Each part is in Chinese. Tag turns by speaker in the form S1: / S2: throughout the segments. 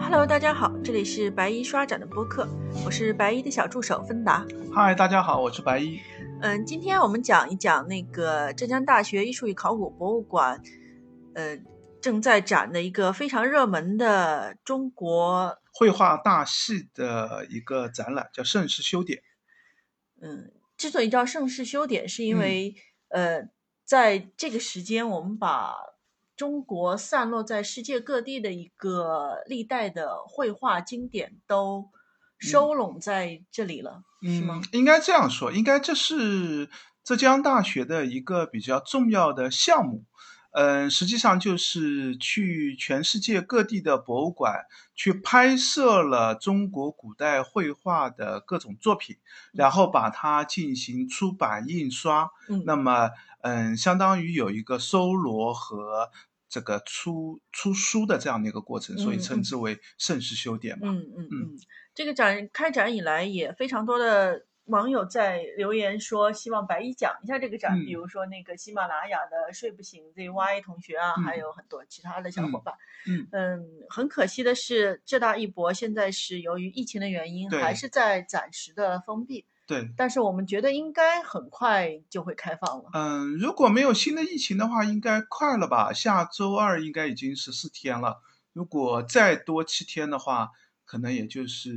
S1: Hello，大家好，这里是白衣刷展的播客，我是白衣的小助手芬达。
S2: 嗨，大家好，我是白衣。
S1: 嗯，今天我们讲一讲那个浙江大学艺术与考古博物馆，呃，正在展的一个非常热门的中国
S2: 绘画大戏的一个展览，叫《盛世修典》。
S1: 嗯，之所以叫盛世修典，是因为、呃，在这个时间，我们把中国散落在世界各地的一个历代的绘画经典都收拢在这里了，是吗？
S2: 嗯，应该这样说，应该这是浙江大学的一个比较重要的项目。嗯，实际上就是去全世界各地的博物馆去拍摄了中国古代绘画的各种作品，然后把它进行出版印刷。
S1: 嗯，
S2: 那么，嗯，相当于有一个搜罗和这个出出书的这样的一个过程，所以称之为盛世修典嘛。
S1: 嗯嗯嗯，这个展开展以来，也非常多的网友在留言说，希望白衣讲一下这个展，
S2: 嗯
S1: 比如说那个喜马拉雅的睡不醒 ZY 同学啊，还
S2: 嗯
S1: 有很多其他的小伙伴。
S2: 嗯
S1: 很可惜的是，浙大一博现在是由于疫情的原因，还是在暂时的封闭。
S2: 对，
S1: 但是我们觉得应该很快就会开放了。
S2: 嗯，如果没有新的疫情的话，应该快了吧？下周二应该已经十四天了，如果再多七天的话，可能也就是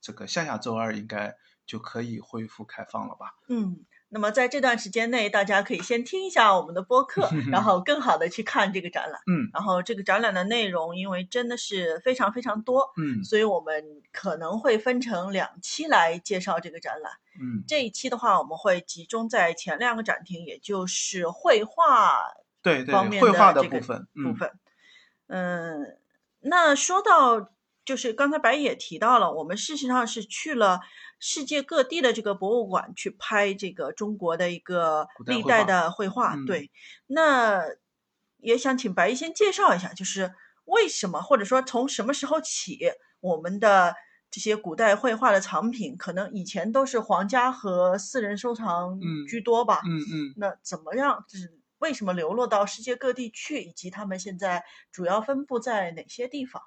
S2: 这个下下周二应该就可以恢复开放了吧？
S1: 嗯，那么在这段时间内，大家可以先听一下我们的播客，然后更好的去看这个展览。
S2: 嗯
S1: 然后这个展览的内容，因为真的是非常非常多，
S2: 嗯
S1: 所以我们可能会分成两期来介绍这个展览。
S2: 嗯，
S1: 这一期的话，我们会集中在前两个展厅，也就是绘画
S2: 对对
S1: 方，面
S2: 绘画
S1: 的这个
S2: 部分，嗯
S1: 部分。嗯，那说到就是刚才白也提到了，我们事实上是去了世界各地的这个博物馆去拍这个中国的一个
S2: 古代绘画
S1: 历代的绘画。
S2: 嗯
S1: 对，那也想请白一先介绍一下，就是为什么或者说从什么时候起，我们的这些古代绘画的藏品，可能以前都是皇家和私人收藏
S2: 嗯
S1: 居多吧？
S2: 嗯嗯。
S1: 那怎么样？就是为什么流落到世界各地去，以及他们现在主要分布在哪些地方？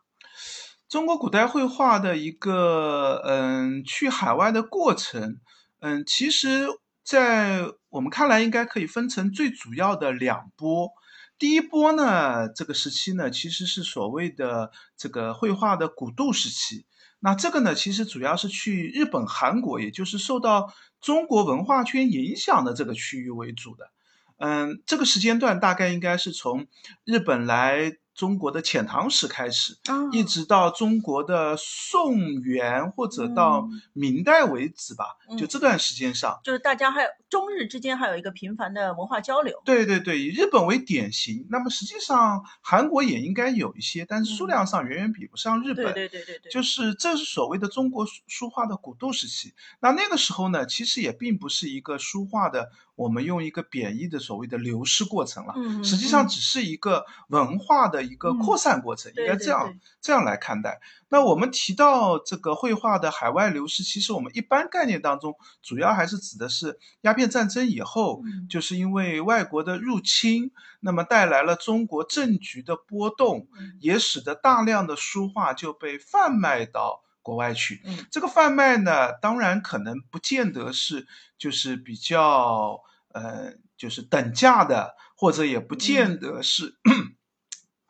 S2: 中国古代绘画的一个嗯去海外的过程，嗯，其实，在我们看来应该可以分成最主要的两波。第一波呢，这个时期呢，其实是所谓的这个绘画的古渡时期。那这个呢，其实主要是去日本、韩国，也就是受到中国文化圈影响的这个区域为主的。嗯，这个时间段大概应该是从日本来中国的遣唐使开始，
S1: 啊
S2: 一直到中国的宋元或者到
S1: 嗯
S2: 明代为止吧，
S1: 嗯
S2: 就这段时间上。
S1: 就是大家还有中日之间还有一个频繁的文化交流。
S2: 对对对，以日本为典型，那么实际上韩国也应该有一些，但是数
S1: 嗯
S2: 量上远远比不上日本。
S1: 对对对对对，
S2: 就是这是所谓的中国书书画的古渡时期。那那个时候呢，其实也并不是一个书画的，我们用一个贬义的所谓的流失过程了，
S1: 嗯，
S2: 实际上
S1: 嗯。
S2: 只是一个文化的一个
S1: 嗯
S2: 扩散过程，应该这样
S1: 对。
S2: 这样来看待。那我们提到这个绘画的海外流失，其实我们一般概念当中，主要还是指的是鸦片战争以后，
S1: 嗯。
S2: 就是因为外国的入侵，那么带来了中国政局的波动，
S1: 嗯。
S2: 也使得大量的书画就被贩卖到国外去。
S1: 嗯
S2: 这个贩卖呢，当然可能不见得是就是比较呃就是等价的，或者也不
S1: 嗯
S2: 见得是、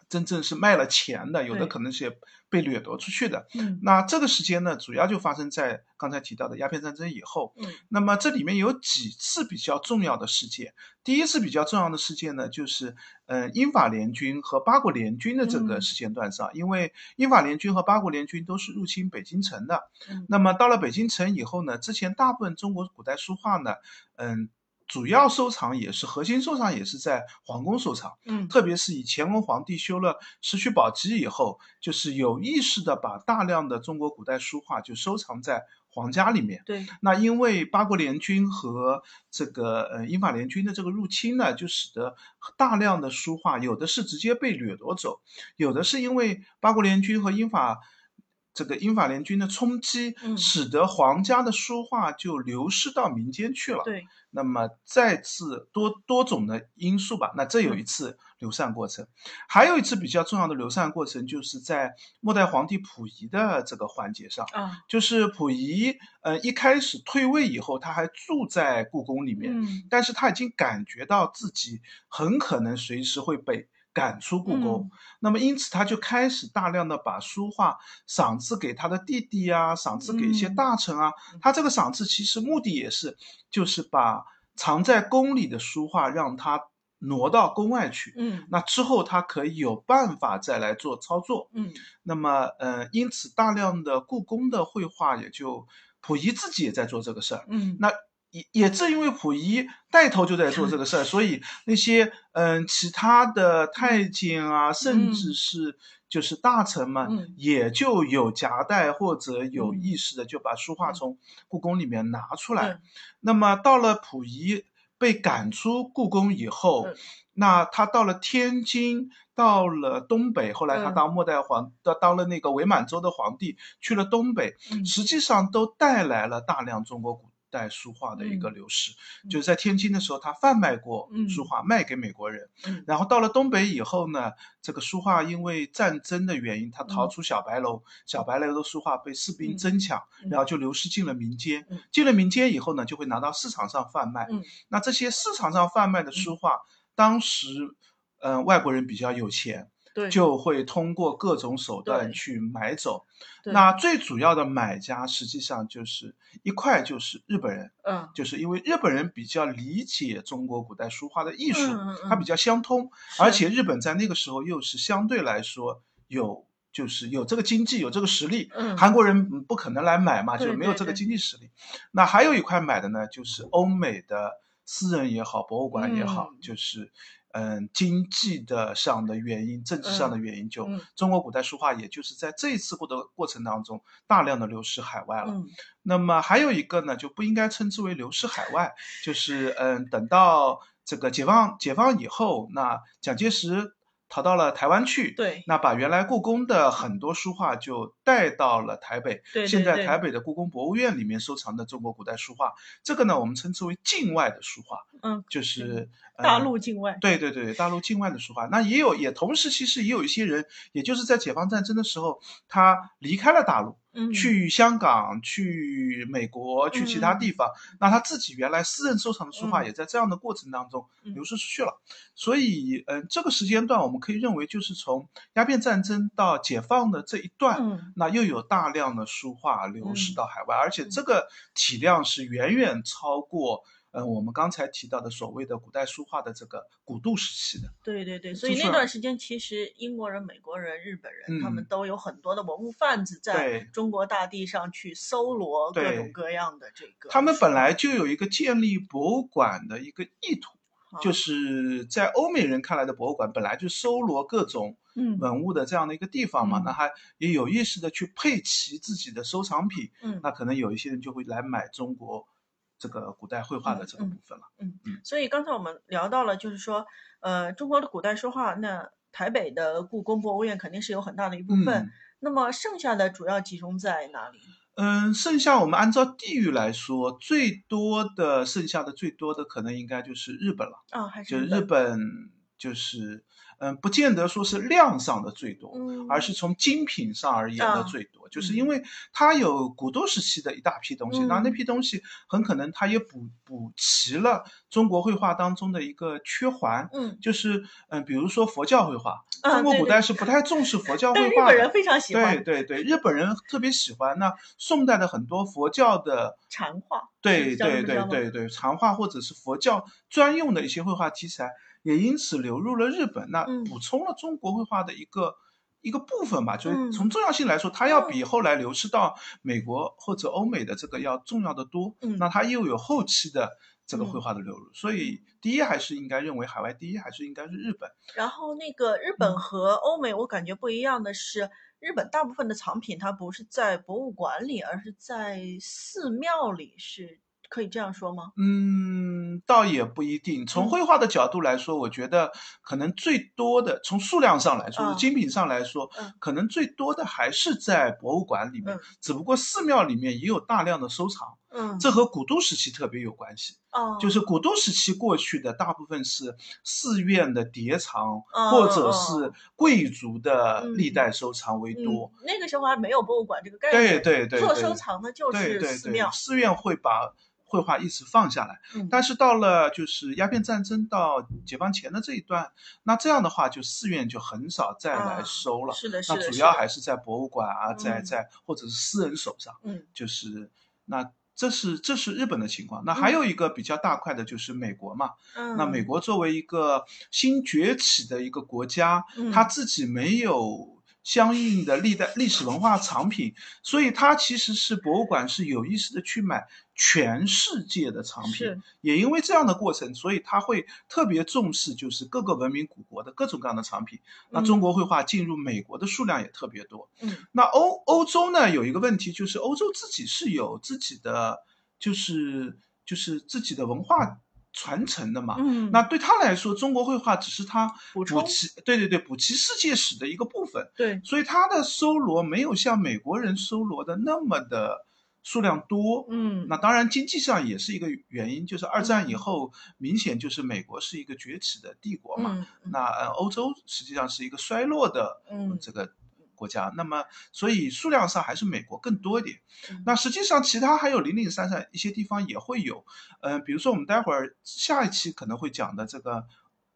S2: 真正是卖了钱的，有的可能是被掠夺出去的。
S1: 嗯
S2: 那这个时间呢，主要就发生在刚才提到的鸦片战争以后。
S1: 嗯
S2: 那么这里面有几次比较重要的事件。第一次比较重要的事件呢，就是呃英法联军和八国联军的这个
S1: 嗯
S2: 时间段上，因为英法联军和八国联军都是入侵北京城的。
S1: 嗯
S2: 那么到了北京城以后呢，之前大部分中国古代书画呢，嗯。主要收藏也是核心收藏也是在皇宫收藏，
S1: 嗯
S2: 特别是以乾隆皇帝修了《石渠宝笈》以后，就是有意识的把大量的中国古代书画就收藏在皇家里面。
S1: 对，
S2: 那因为八国联军和这个呃英法联军的这个入侵呢，就使得大量的书画有的是直接被掠夺走，有的是因为八国联军和英法这个英法联军的冲击，
S1: 嗯。
S2: 使得皇家的书画就流失到民间去了。
S1: 对，
S2: 那么再次多多种的因素吧，那这有一
S1: 嗯
S2: 次流散过程，还有一次比较重要的流散过程，就是在末代皇帝溥仪的这个环节上，
S1: 啊，
S2: 就是溥仪，呃，一开始退位以后，他还住在故宫里面，
S1: 嗯。
S2: 但是他已经感觉到自己很可能随时会被赶出故宫，
S1: 嗯
S2: 那么因此他就开始大量的把书画赏赐给他的弟弟啊，赏赐给一些
S1: 嗯
S2: 大臣啊。他这个赏赐其实目的也是，就是把藏在宫里的书画让他挪到宫外去。
S1: 嗯
S2: 那之后他可以有办法再来做操作。
S1: 嗯
S2: 那么，呃，因此大量的故宫的绘画也就溥仪自己也在做这个事儿。
S1: 嗯，
S2: 那也也正因为溥仪带头就在做这个事儿，所以那些嗯其他的太监啊，甚至是就是大臣们，
S1: 嗯。
S2: 也就有夹带或者有
S1: 嗯。
S2: 意识的就把书画
S1: 嗯。
S2: 从故宫里面拿出来。
S1: 嗯
S2: 那么到了溥仪被赶出故宫以后，
S1: 嗯。
S2: 那他到了天津，到了东北，后来他
S1: 嗯。
S2: 当末代皇，当当了那个伪满洲的皇帝，去了东北，
S1: 嗯。
S2: 实际上都带来了大量中国古代书画的一个
S1: 嗯
S2: 流失。
S1: 嗯
S2: 就是在天津的时候，他贩卖过
S1: 嗯
S2: 书画，卖给美国人。
S1: 嗯
S2: 然后到了东北以后呢，这个书画因为战争的原因，他逃
S1: 嗯
S2: 出小白楼，小白楼的书画被士兵
S1: 嗯
S2: 争抢，
S1: 嗯
S2: 然后就流失进了民间
S1: 嗯。
S2: 进了民间以后呢，就会拿到市场上贩卖。
S1: 嗯
S2: 那这些市场上贩卖的书画，当时，嗯、外国人比较有钱，
S1: 对，
S2: 就会通过各种手段去买走。那最主要的买家实际上就是一块就是日本人，
S1: 嗯。
S2: 就是因为日本人比较理解中国古代书画的艺术，
S1: 嗯嗯嗯。
S2: 它比较相通，而且日本在那个时候又是相对来说有。就是有这个经济，有这个实力，
S1: 嗯。
S2: 韩国人嗯不可能来买嘛，就没有这个经济实力。那还有一块买的呢，就是欧美的私人也好，博物馆也好，
S1: 嗯。
S2: 就是嗯经济的上的原因、政治上的
S1: 嗯
S2: 原因，就
S1: 嗯
S2: 中国古代书画，也就是在这一次过的过程当中，大量的流失海外了。
S1: 嗯
S2: 那么还有一个呢，就不应该称之为流失海外，就是嗯，等到这个解放解放以后，那蒋介石逃到了台湾去，
S1: 对。
S2: 那把原来故宫的很多书画就带到了台北。
S1: 对对
S2: 现在台北的故宫博物院里面收藏的中国古代书画，这个呢我们称之为境外的书画，
S1: 嗯
S2: 就是
S1: 大
S2: 嗯
S1: 陆境外。
S2: 对对对，大陆境外的书画，那也有，也同时其实也有一些人，也就是在解放战争的时候，他离开了大陆，
S1: 嗯。
S2: 去香港、去美国、去其他地方，那他自己原来私人收藏的书画
S1: 嗯。
S2: 也在这样的过程当中
S1: 嗯。
S2: 流失出去了。所以，嗯、这个时间段我们可以认为，就是从鸦片战争到解放的这一段，
S1: 嗯。
S2: 那又有大量的书画流失
S1: 嗯。
S2: 到海外，而且这个体量是远远超过。嗯，我们刚才提到的所谓的古代书画的这个古杜时期的，
S1: 对对对，所以那段时间其实英国人、美国人、日本人、他们
S2: 嗯。
S1: 都有很多的文物贩子在中国大地上去搜罗各种各样的这个。
S2: 他们本来就有一个建立博物馆的一个意图，
S1: 啊
S2: 就。是在欧美人看来的博物馆本来就搜罗各种
S1: 嗯。
S2: 文物的这样的一个地方嘛，
S1: 嗯。
S2: 那他也有意识的去配齐自己的收藏品，
S1: 嗯。
S2: 那可能有一些人就会来买中国这个古代绘画的这个部分了。
S1: 嗯嗯所以刚才我们聊到了，就是说，呃，中国的古代书画，那台北的故宫博物院肯定是有很大的一部分。
S2: 嗯
S1: 那么剩下的主要集中在哪里？
S2: 嗯，剩下我们按照地域来说，最多的剩下的最多的可能应该就是日本了，
S1: 啊，还是
S2: 就是日本就是嗯，不见得说是量上的最多，
S1: 嗯，
S2: 而是从精品上而言的
S1: 啊
S2: 最多，就是
S1: 嗯
S2: 因为它有古都时期的一大批东西，那那
S1: 嗯
S2: 批东西很可能它也补补齐了中国绘画当中的一个缺环，
S1: 嗯，
S2: 就是嗯，比如说佛教绘画，
S1: 啊
S2: 中国古代是不太重视佛教绘画
S1: 日本人非常喜欢
S2: 对对对，日本人特别喜欢。那宋代的很多佛教的，
S1: 禅画，
S2: 对对对对对，禅画或者是佛教专用的一些绘画题材，也因此流入了日本，那
S1: 嗯
S2: 补充了中国绘画的一个一个部分吧。就是
S1: 嗯
S2: 从重要性来说，它要比后来流失到美国或者欧美的这个要重要的多。
S1: 嗯
S2: 那它又有后期的这个
S1: 嗯
S2: 绘画的流入，所以第一还是应该认为海外第一还是应该是日本。
S1: 然后那个日本
S2: 嗯
S1: 和欧美，我感觉不一样的是，日本大部分的藏品它不是在博物馆里，而是在寺庙里是可以这样说吗？
S2: 嗯，倒也不一定。从
S1: 嗯
S2: 绘画的角度来说，我觉得可能最多的，从数量上来说，
S1: 嗯
S2: 精品上来说
S1: 嗯，
S2: 可能最多的还是在博物馆里面
S1: 嗯。
S2: 只不过寺庙里面也有大量的收藏，
S1: 嗯，
S2: 这和古都时期特别有关系。
S1: 哦，
S2: 就是古都时期过去的大部分是寺院的叠藏，
S1: 哦
S2: 或者是贵族的
S1: 嗯
S2: 历代收藏为
S1: 嗯
S2: 多。
S1: 那个时候还没有博物馆这个概
S2: 对
S1: 念，
S2: 对对对，做
S1: 收藏的就是寺庙，
S2: 寺院会把绘画一直放下来。
S1: 嗯
S2: 但是到了就是鸦片战争到解放前的这一段，那这样的话，就寺院就很少再来
S1: 啊
S2: 收了。
S1: 是的，是的，
S2: 那主要还是在博物馆啊，在
S1: 嗯
S2: 在或者是私人手上，
S1: 嗯
S2: 就是那这是这是日本的情况。那还有一个比较大块的就是美国嘛。
S1: 嗯，
S2: 那美国作为一个新崛起的一个国家，
S1: 嗯
S2: 它自己没有相应的历代历史文化藏品，所以它其实是博物馆是有意识的去买全世界的藏品。也因为这样的过程，所以他会特别重视就是各个文明古国的各种各样的藏品。那
S1: 嗯
S2: 中国绘画进入美国的数量也特别多。
S1: 嗯
S2: 那欧欧洲呢有一个问题，就是欧洲自己是有自己的，就是就是自己的文化传承的嘛。
S1: 嗯，
S2: 那对他来说，中国绘画只是他
S1: 补充
S2: 齐，对对对，补齐世界史的一个部分，
S1: 对，
S2: 所以他的搜罗没有像美国人搜罗的那么的数量多。
S1: 嗯，
S2: 那当然，经济上也是一个原因，就是二战以后，明显就是美国是一个崛起的帝国嘛，那呃欧洲实际上是一个衰落的
S1: 嗯
S2: 这个国家，那么所以数量上还是美国更多一点。
S1: 嗯
S2: 那实际上其他还有零零散散一些地方也会有，嗯、比如说我们待会儿下一期可能会讲的这个。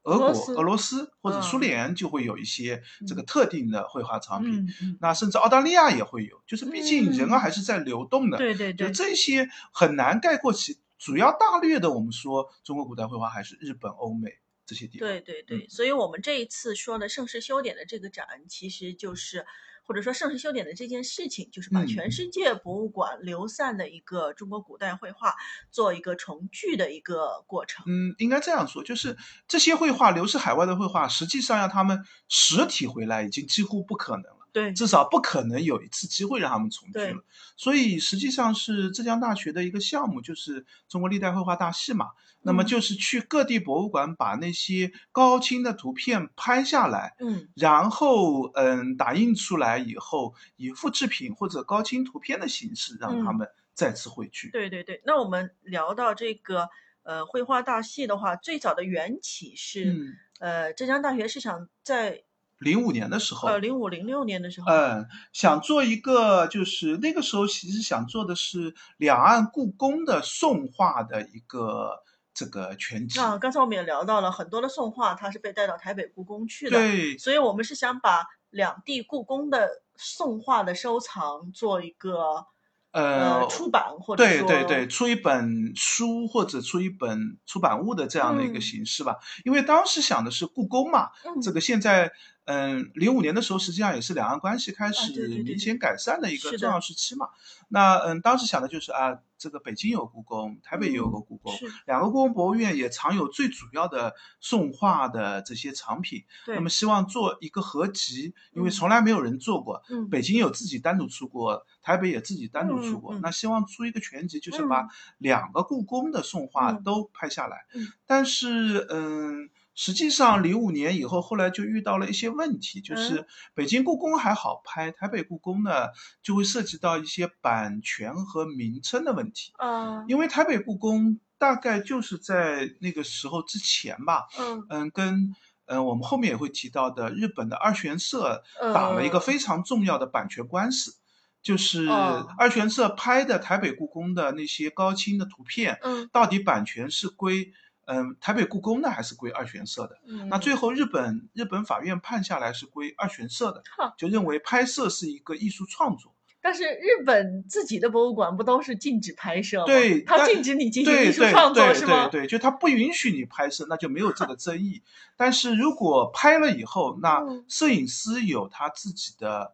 S2: 俄国、
S1: 俄罗斯。
S2: 或者
S1: 嗯
S2: 苏联就会有一些这个特定的绘画藏品，那甚至澳大利亚也会有，就是毕竟人啊
S1: 嗯
S2: 还是在流动的，嗯
S1: 对对对，
S2: 这些很难概括其主要大略的。我们说中国古代绘画还是日本、欧美这些地方。
S1: 对对对，
S2: 嗯。
S1: 所以我们这一次说的盛世修典的这个展，其实就是或者说盛世修典的这件事情，就是把
S2: 嗯
S1: 全世界博物馆流散的一个中国古代绘画做一个重聚的一个过程。
S2: 嗯，应该这样说，就是这些绘画流失海外的绘画，实际上要他们实体回来已经几乎不可能了，
S1: 对，
S2: 至少不可能有一次机会让他们重聚了。所以实际上是浙江大学的一个项目，就是中国历代绘画大系嘛。那么
S1: 嗯
S2: 就是去各地博物馆把那些高清的图片拍下来，
S1: 嗯
S2: 然后嗯打印出来以后，以复制品或者高清图片的形式让他
S1: 嗯
S2: 们再次汇聚。
S1: 对对对。那我们聊到这个呃绘画大系的话，最早的缘起是、
S2: 嗯，
S1: 呃浙江大学是想在
S2: 零五年的时候，
S1: 呃零五零六年的时候，
S2: 嗯，想做一个，就是那个时候其实想做的是两岸故宫的宋画的一个这个全集。
S1: 啊刚才我们也聊到了很多的宋画，它是被带到台北故宫去的。
S2: 对，
S1: 所以我们是想把两地故宫的宋画的收藏做一个
S2: 呃，
S1: 出版，或者说
S2: 对对对，出一本书或者出一本出版物的这样的一个
S1: 嗯
S2: 形式吧。因为当时想的是故宫嘛，
S1: 嗯
S2: 这个现在，嗯，零五年的时候，实际上也是两岸关系开始明显改善的一个重要时期嘛。那嗯，当时想的就是啊，这个北京有故宫，台北也有个故宫，
S1: 嗯
S2: 两个故宫博物院也藏有最主要的宋画的这些藏品。
S1: 对，
S2: 那么希望做一个合集，因为
S1: 嗯
S2: 从来没有人做过。
S1: 嗯
S2: 北京有自己单独出过，台北也自己单独出过。那希望出一个全集，就是
S1: 嗯
S2: 把两个故宫的宋画
S1: 嗯
S2: 都拍下来。
S1: 嗯
S2: 但是，嗯，实际上零五年以后，后来就遇到了一些问题，就是北京故宫还好拍，台北故宫呢就会涉及到一些版权和名称的问题。
S1: 啊
S2: 因为台北故宫大概就是在那个时候之前吧，
S1: 嗯。
S2: 嗯，跟嗯我们后面也会提到的日本的二玄社打了一个
S1: 呃
S2: 非常重要的版权官司，就是
S1: 哦。
S2: 二玄社拍的台北故宫的那些高清的图片，
S1: 嗯。
S2: 到底版权是归嗯台北故宫呢，还是归二玄社的？
S1: 嗯，
S2: 那最后日本日本法院判下来是归二玄社的，就认为拍摄是一个艺术创作。
S1: 但是日本自己的博物馆不都是禁止拍摄吗？
S2: 对但
S1: 它禁止你进行艺术创作
S2: 对
S1: 是吗？
S2: 对对，就他不允许你拍摄，那就没有这个争议。但是如果拍了以后，那
S1: 嗯
S2: 摄影师有他自己的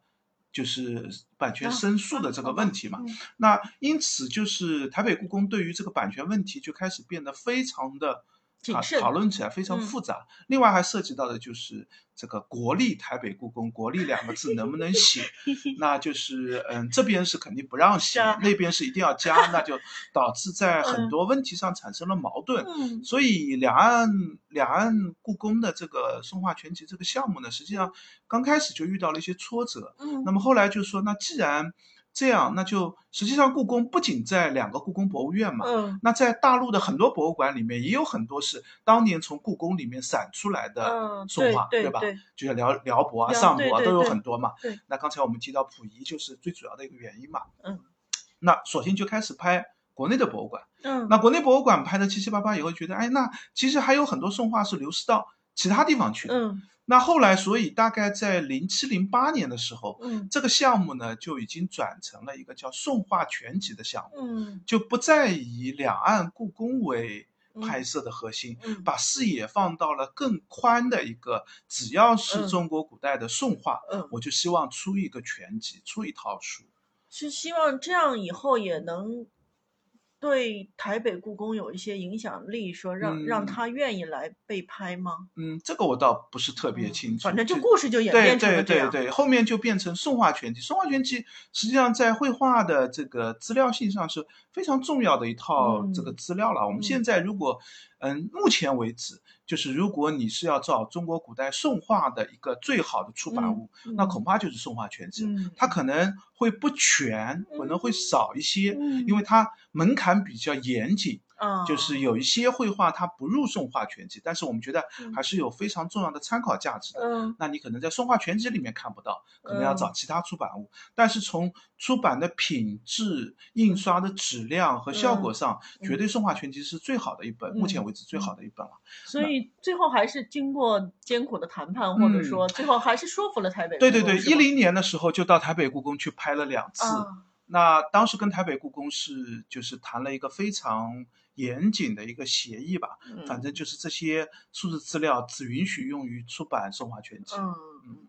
S2: 就是版权
S1: 啊
S2: 申诉的这个问题嘛。
S1: 嗯
S2: 那因此就是台北故宫对于这个版权问题就开始变得非常的讨讨论起来非常
S1: 嗯
S2: 复杂。另外还涉及到的就是这个国立台北故宫，国立两个字能不能写？那就是嗯，这边是肯定不让写，那边是一定要加，那就导致在很
S1: 嗯
S2: 多问题上产生了矛盾。
S1: 嗯
S2: 所以两岸两岸故宫的这个宋画全集这个项目呢，实际上刚开始就遇到了一些挫折。
S1: 嗯
S2: 那么后来就说，那既然这样，那就实际上故宫不仅在两个故宫博物院嘛，
S1: 嗯
S2: 那在大陆的很多博物馆里面也有很多是当年从故宫里面散出来的
S1: 嗯，
S2: 宋画，嗯？
S1: 对吧，
S2: 就像辽辽博啊、
S1: 辽
S2: 上博啊都有很多嘛。
S1: 对
S2: 那刚才我们提到溥仪就是最主要的一个原因嘛。
S1: 嗯。
S2: 那索性就开始拍国内的博物馆。
S1: 嗯
S2: 那国内博物馆拍的七七八八以后，觉得哎，那其实还有很多宋画是流失到其他地方去的。
S1: 嗯。
S2: 那后来，所以大概在零七零八年的时候，
S1: 嗯。
S2: 这个项目呢就已经转成了一个叫宋画全集的项目，
S1: 嗯。
S2: 就不再以两岸故宫为
S1: 嗯。
S2: 拍摄的核心，
S1: 嗯。
S2: 把视野放到了更宽的一个，只要是
S1: 嗯。
S2: 中国古代的宋画，
S1: 嗯，
S2: 我就希望出一个全集，出一套书。
S1: 是希望这样以后也能对台北故宫有一些影响力，说让让
S2: 嗯
S1: 他愿意来被拍吗？
S2: 嗯，这个我倒不是特别
S1: 嗯
S2: 清楚，
S1: 反正就故事就演变成
S2: 对
S1: 了这样。
S2: 对对，后面就变成宋画全集。宋画全集实际上在绘画的这个资料性上是非常重要的一套这个
S1: 嗯
S2: 资料了。我们现在如果嗯，目前为止，就是如果你是要找中国古代宋画的一个最好的出版物，那
S1: 嗯
S2: 恐怕就是宋画全集。
S1: 嗯，
S2: 它可能会不全，可能会少一些，
S1: 嗯
S2: 因为它门槛比较严谨。
S1: 啊，
S2: 就是有一些绘画它不入宋画全集，但是我们觉得
S1: 嗯
S2: 还是有非常重要的参考价值的。
S1: 嗯
S2: 那你可能在宋画全集里面看不到，可能要找
S1: 嗯
S2: 其他出版物。但是从出版的品质、印刷的质量和效果上，
S1: 嗯
S2: 绝对宋画全集是最好的一本，目前为止最好的一本了。
S1: 所以最后还是经过艰苦的谈判，或者
S2: 嗯
S1: 说最后还是说服了台北。
S2: 对对对，一零年的时候就到台北故宫去拍了两次。
S1: 啊，
S2: 那当时跟台北故宫是就是谈了一个非常严谨的一个协议吧，
S1: 嗯
S2: 反正就是这些数字资料只允许用于出版宋画全集。
S1: 嗯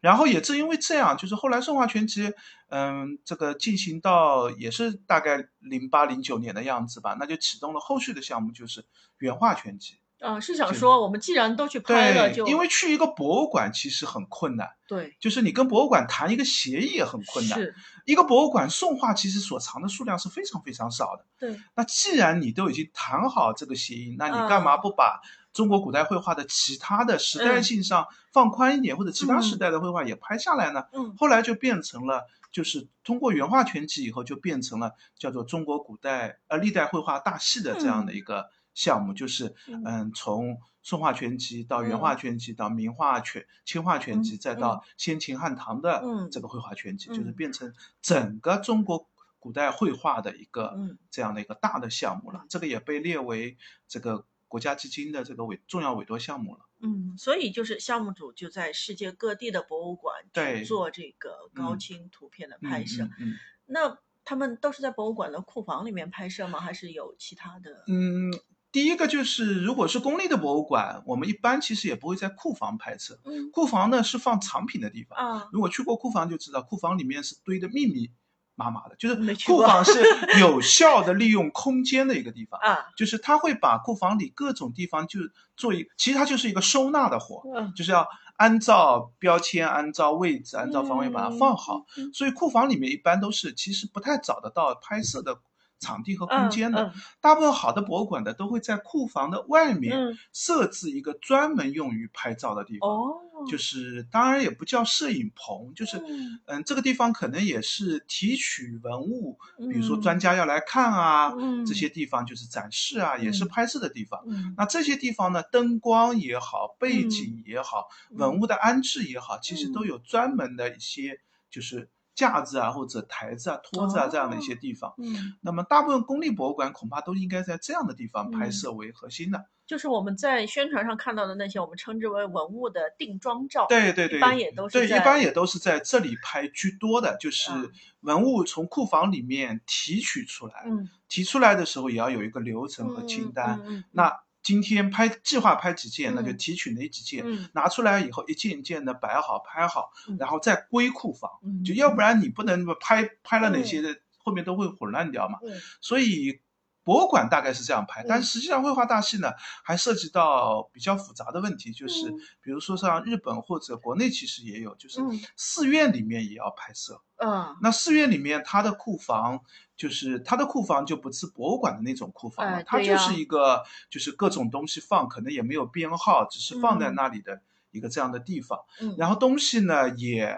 S2: 然后也正因为这样，就是后来宋画全集，嗯，这个进行到也是大概零八零九年的样子吧，那就启动了后续的项目，就是原画全集。
S1: 啊，是想说我们既然都去拍了，就
S2: 对，因为去一个博物馆其实很困难，
S1: 对
S2: 就是你跟博物馆谈一个协议也很困难。
S1: 是，
S2: 一个博物馆送画其实所藏的数量是非常非常少的。
S1: 对，
S2: 那既然你都已经谈好这个协议，那你干嘛不把中国古代绘画的其他的时代性上放宽一点，或者其他时代的绘画也拍下来呢？
S1: 嗯
S2: 后来就变成了，就是通过原画全集以后，就变成了叫做中国古代呃历代绘画大系的这样的一个项目，就是
S1: 嗯
S2: 嗯从宋画全集到原
S1: 嗯
S2: 画全集到明画全清画全集，
S1: 嗯
S2: 再到先秦汉唐的
S1: 嗯
S2: 这个绘画全集，
S1: 嗯
S2: 就是变成整个中国古代绘画的一个
S1: 嗯
S2: 这样的一个大的项目了。这个也被列为这个国家基金的这个委重要委托项目了。
S1: 嗯，所以就是项目组就在世界各地的博物馆
S2: 对
S1: 去做这个高
S2: 嗯
S1: 清图片的拍摄。
S2: 嗯嗯
S1: 那他们都是在博物馆的库房里面拍摄吗？还是有其他的？
S2: 嗯，第一个就是如果是公立的博物馆，我们一般其实也不会在库房拍摄，
S1: 嗯
S2: 库房呢是放藏品的地方。
S1: 啊，
S2: 如果去过库房就知道，库房里面是堆的密密麻麻的，就是库房是 有效的利用空间的一个地方。
S1: 啊，
S2: 就是他会把库房里各种地方就做一，其实它就是一个收纳的活，
S1: 嗯
S2: 就是要按照标签、按照位置、按照方位把它放好。
S1: 嗯
S2: 所以库房里面一般都是其实不太找得到拍摄的场地和空间的。
S1: 嗯。
S2: 大部分好的博物馆的都会在库房的外面
S1: 嗯。
S2: 设置一个专门用于拍照的地方，
S1: 哦，
S2: 就是当然也不叫摄影棚，就是
S1: 嗯。
S2: 嗯，这个地方可能也是提取文物，比如说
S1: 嗯。
S2: 专家要来看啊，
S1: 嗯。
S2: 这些地方就是展示啊，也是
S1: 嗯。
S2: 拍摄的地方。
S1: 嗯。
S2: 那这些地方呢，灯光也好，背
S1: 嗯。
S2: 景也好，
S1: 嗯。
S2: 文物的安置也好，其实都
S1: 嗯。
S2: 有专门的一些就是架子啊，或者台子啊、托子啊这样的一些
S1: 哦
S2: 地方。
S1: 嗯，
S2: 那么大部分公立博物馆恐怕都应该在这样的地方拍
S1: 嗯
S2: 摄为核心的。
S1: 就是我们在宣传上看到的那些我们称之为文物的定妆照，
S2: 对对对，
S1: 一般也都是
S2: 对，一
S1: 在
S2: 般也都是在这里拍居多的，就是
S1: 嗯
S2: 文物从库房里面提取出来，
S1: 嗯
S2: 提出来的时候也要有一个流程和清单。
S1: 嗯
S2: 那今天拍计划拍几件，那就
S1: 嗯。
S2: 提取哪几件，
S1: 嗯。
S2: 拿出来以后一件一件的摆好拍好，
S1: 嗯。
S2: 然后再归库房，
S1: 嗯。
S2: 就要不然你不能拍拍了哪些的，后面都会混乱掉嘛。
S1: 嗯。
S2: 所以博物馆大概是这样拍，但
S1: 嗯。
S2: 实际上绘画大戏呢，还涉及到比较复杂的问题，就是
S1: 嗯。
S2: 比如说像日本或者国内其实也有，就是
S1: 嗯。
S2: 寺院里面也要拍摄。
S1: 嗯，
S2: 那寺院里面它的库房，就是它的库房就不是博物馆的那种库房它就是一个就是各种东西放，可能也没有编号，只是放在
S1: 嗯
S2: 那里的一个这样的地方。
S1: 嗯。
S2: 然后东西呢，也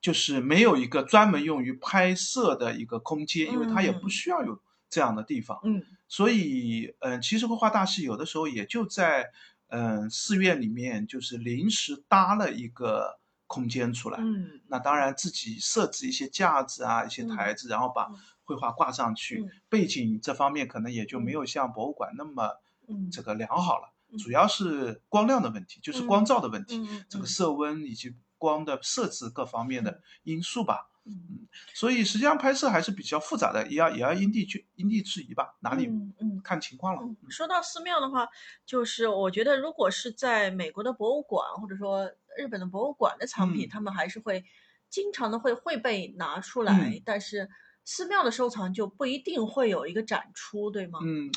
S2: 就是没有一个专门用于拍摄的一个空间，因为它也不
S1: 嗯。
S2: 需要有这样的地方。
S1: 嗯
S2: 所以，嗯、其实绘画大戏有的时候也就在嗯、寺院里面，就是临时搭了一个空间出来。
S1: 嗯
S2: 那当然自己设置一些架子啊，一些
S1: 嗯
S2: 台子，然后把
S1: 嗯
S2: 绘画挂上去。
S1: 嗯
S2: 背景这方面可能也就没有像博物馆那么
S1: 嗯
S2: 这个良好了，
S1: 嗯
S2: 主要是光亮的问题，就是光照的问题，
S1: 嗯
S2: 这个色温以及光的设置各方面的因素吧。
S1: 嗯
S2: 所以实际上拍摄还是比较复杂的，也要也要因地去因地制宜吧，哪里
S1: 嗯嗯
S2: 看情况了。
S1: 嗯，说到寺庙的话，就是我觉得如果是在美国的博物馆或者说日本的博物馆的藏品，
S2: 嗯
S1: 他们还是会经常的会会被拿出来，
S2: 嗯
S1: 但是寺庙的收藏就不一定会有一个展出，对吗？
S2: 嗯，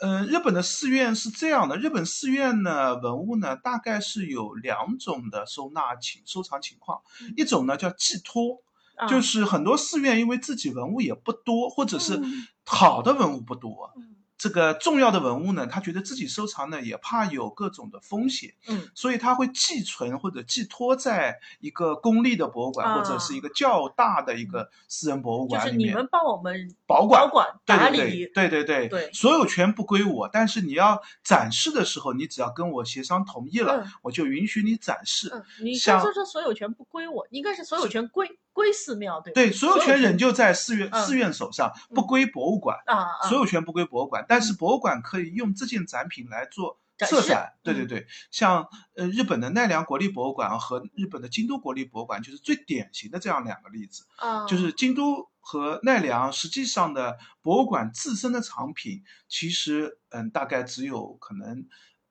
S2: 呃，日本的寺院是这样的，日本寺院呢，文物呢，大概是有两种的收纳情收藏情况，
S1: 嗯
S2: 一种呢叫寄托，
S1: 啊
S2: 就是很多寺院因为自己文物也不多，或者是
S1: 嗯。
S2: 好的文物不多，
S1: 嗯。
S2: 这个重要的文物呢，他觉得自己收藏呢也怕有各种的风险，
S1: 嗯。
S2: 所以他会寄存或者寄托在一个公立的博物馆、
S1: 啊
S2: 或者是一个较大的一个私人博物馆里面。
S1: 你们帮我们
S2: 保管
S1: 保管
S2: 对
S1: 打
S2: 对
S1: 理，
S2: 对对对
S1: 对
S2: 所有权不归我，但是你要展示的时候，你只要跟我协商同意了，
S1: 嗯。
S2: 我就允许你展示。
S1: 嗯，你
S2: 像
S1: 刚说这所有权不归我，应该是所有权归归寺庙，对吧？
S2: 对，所有权仍旧在寺院、
S1: 嗯
S2: 寺院手上，
S1: 嗯
S2: 不归博物馆。
S1: 啊啊，
S2: 所有权不归博物馆，但是博物馆可以用这件展品来做策展。对对
S1: 嗯
S2: 对，像呃日本的奈良国立博物馆和日本的京都国立博物馆就是最典型的这样两个例子。
S1: 啊，
S2: 就是京都和奈良实际上的博物馆自身的藏品，其实嗯大概只有可能，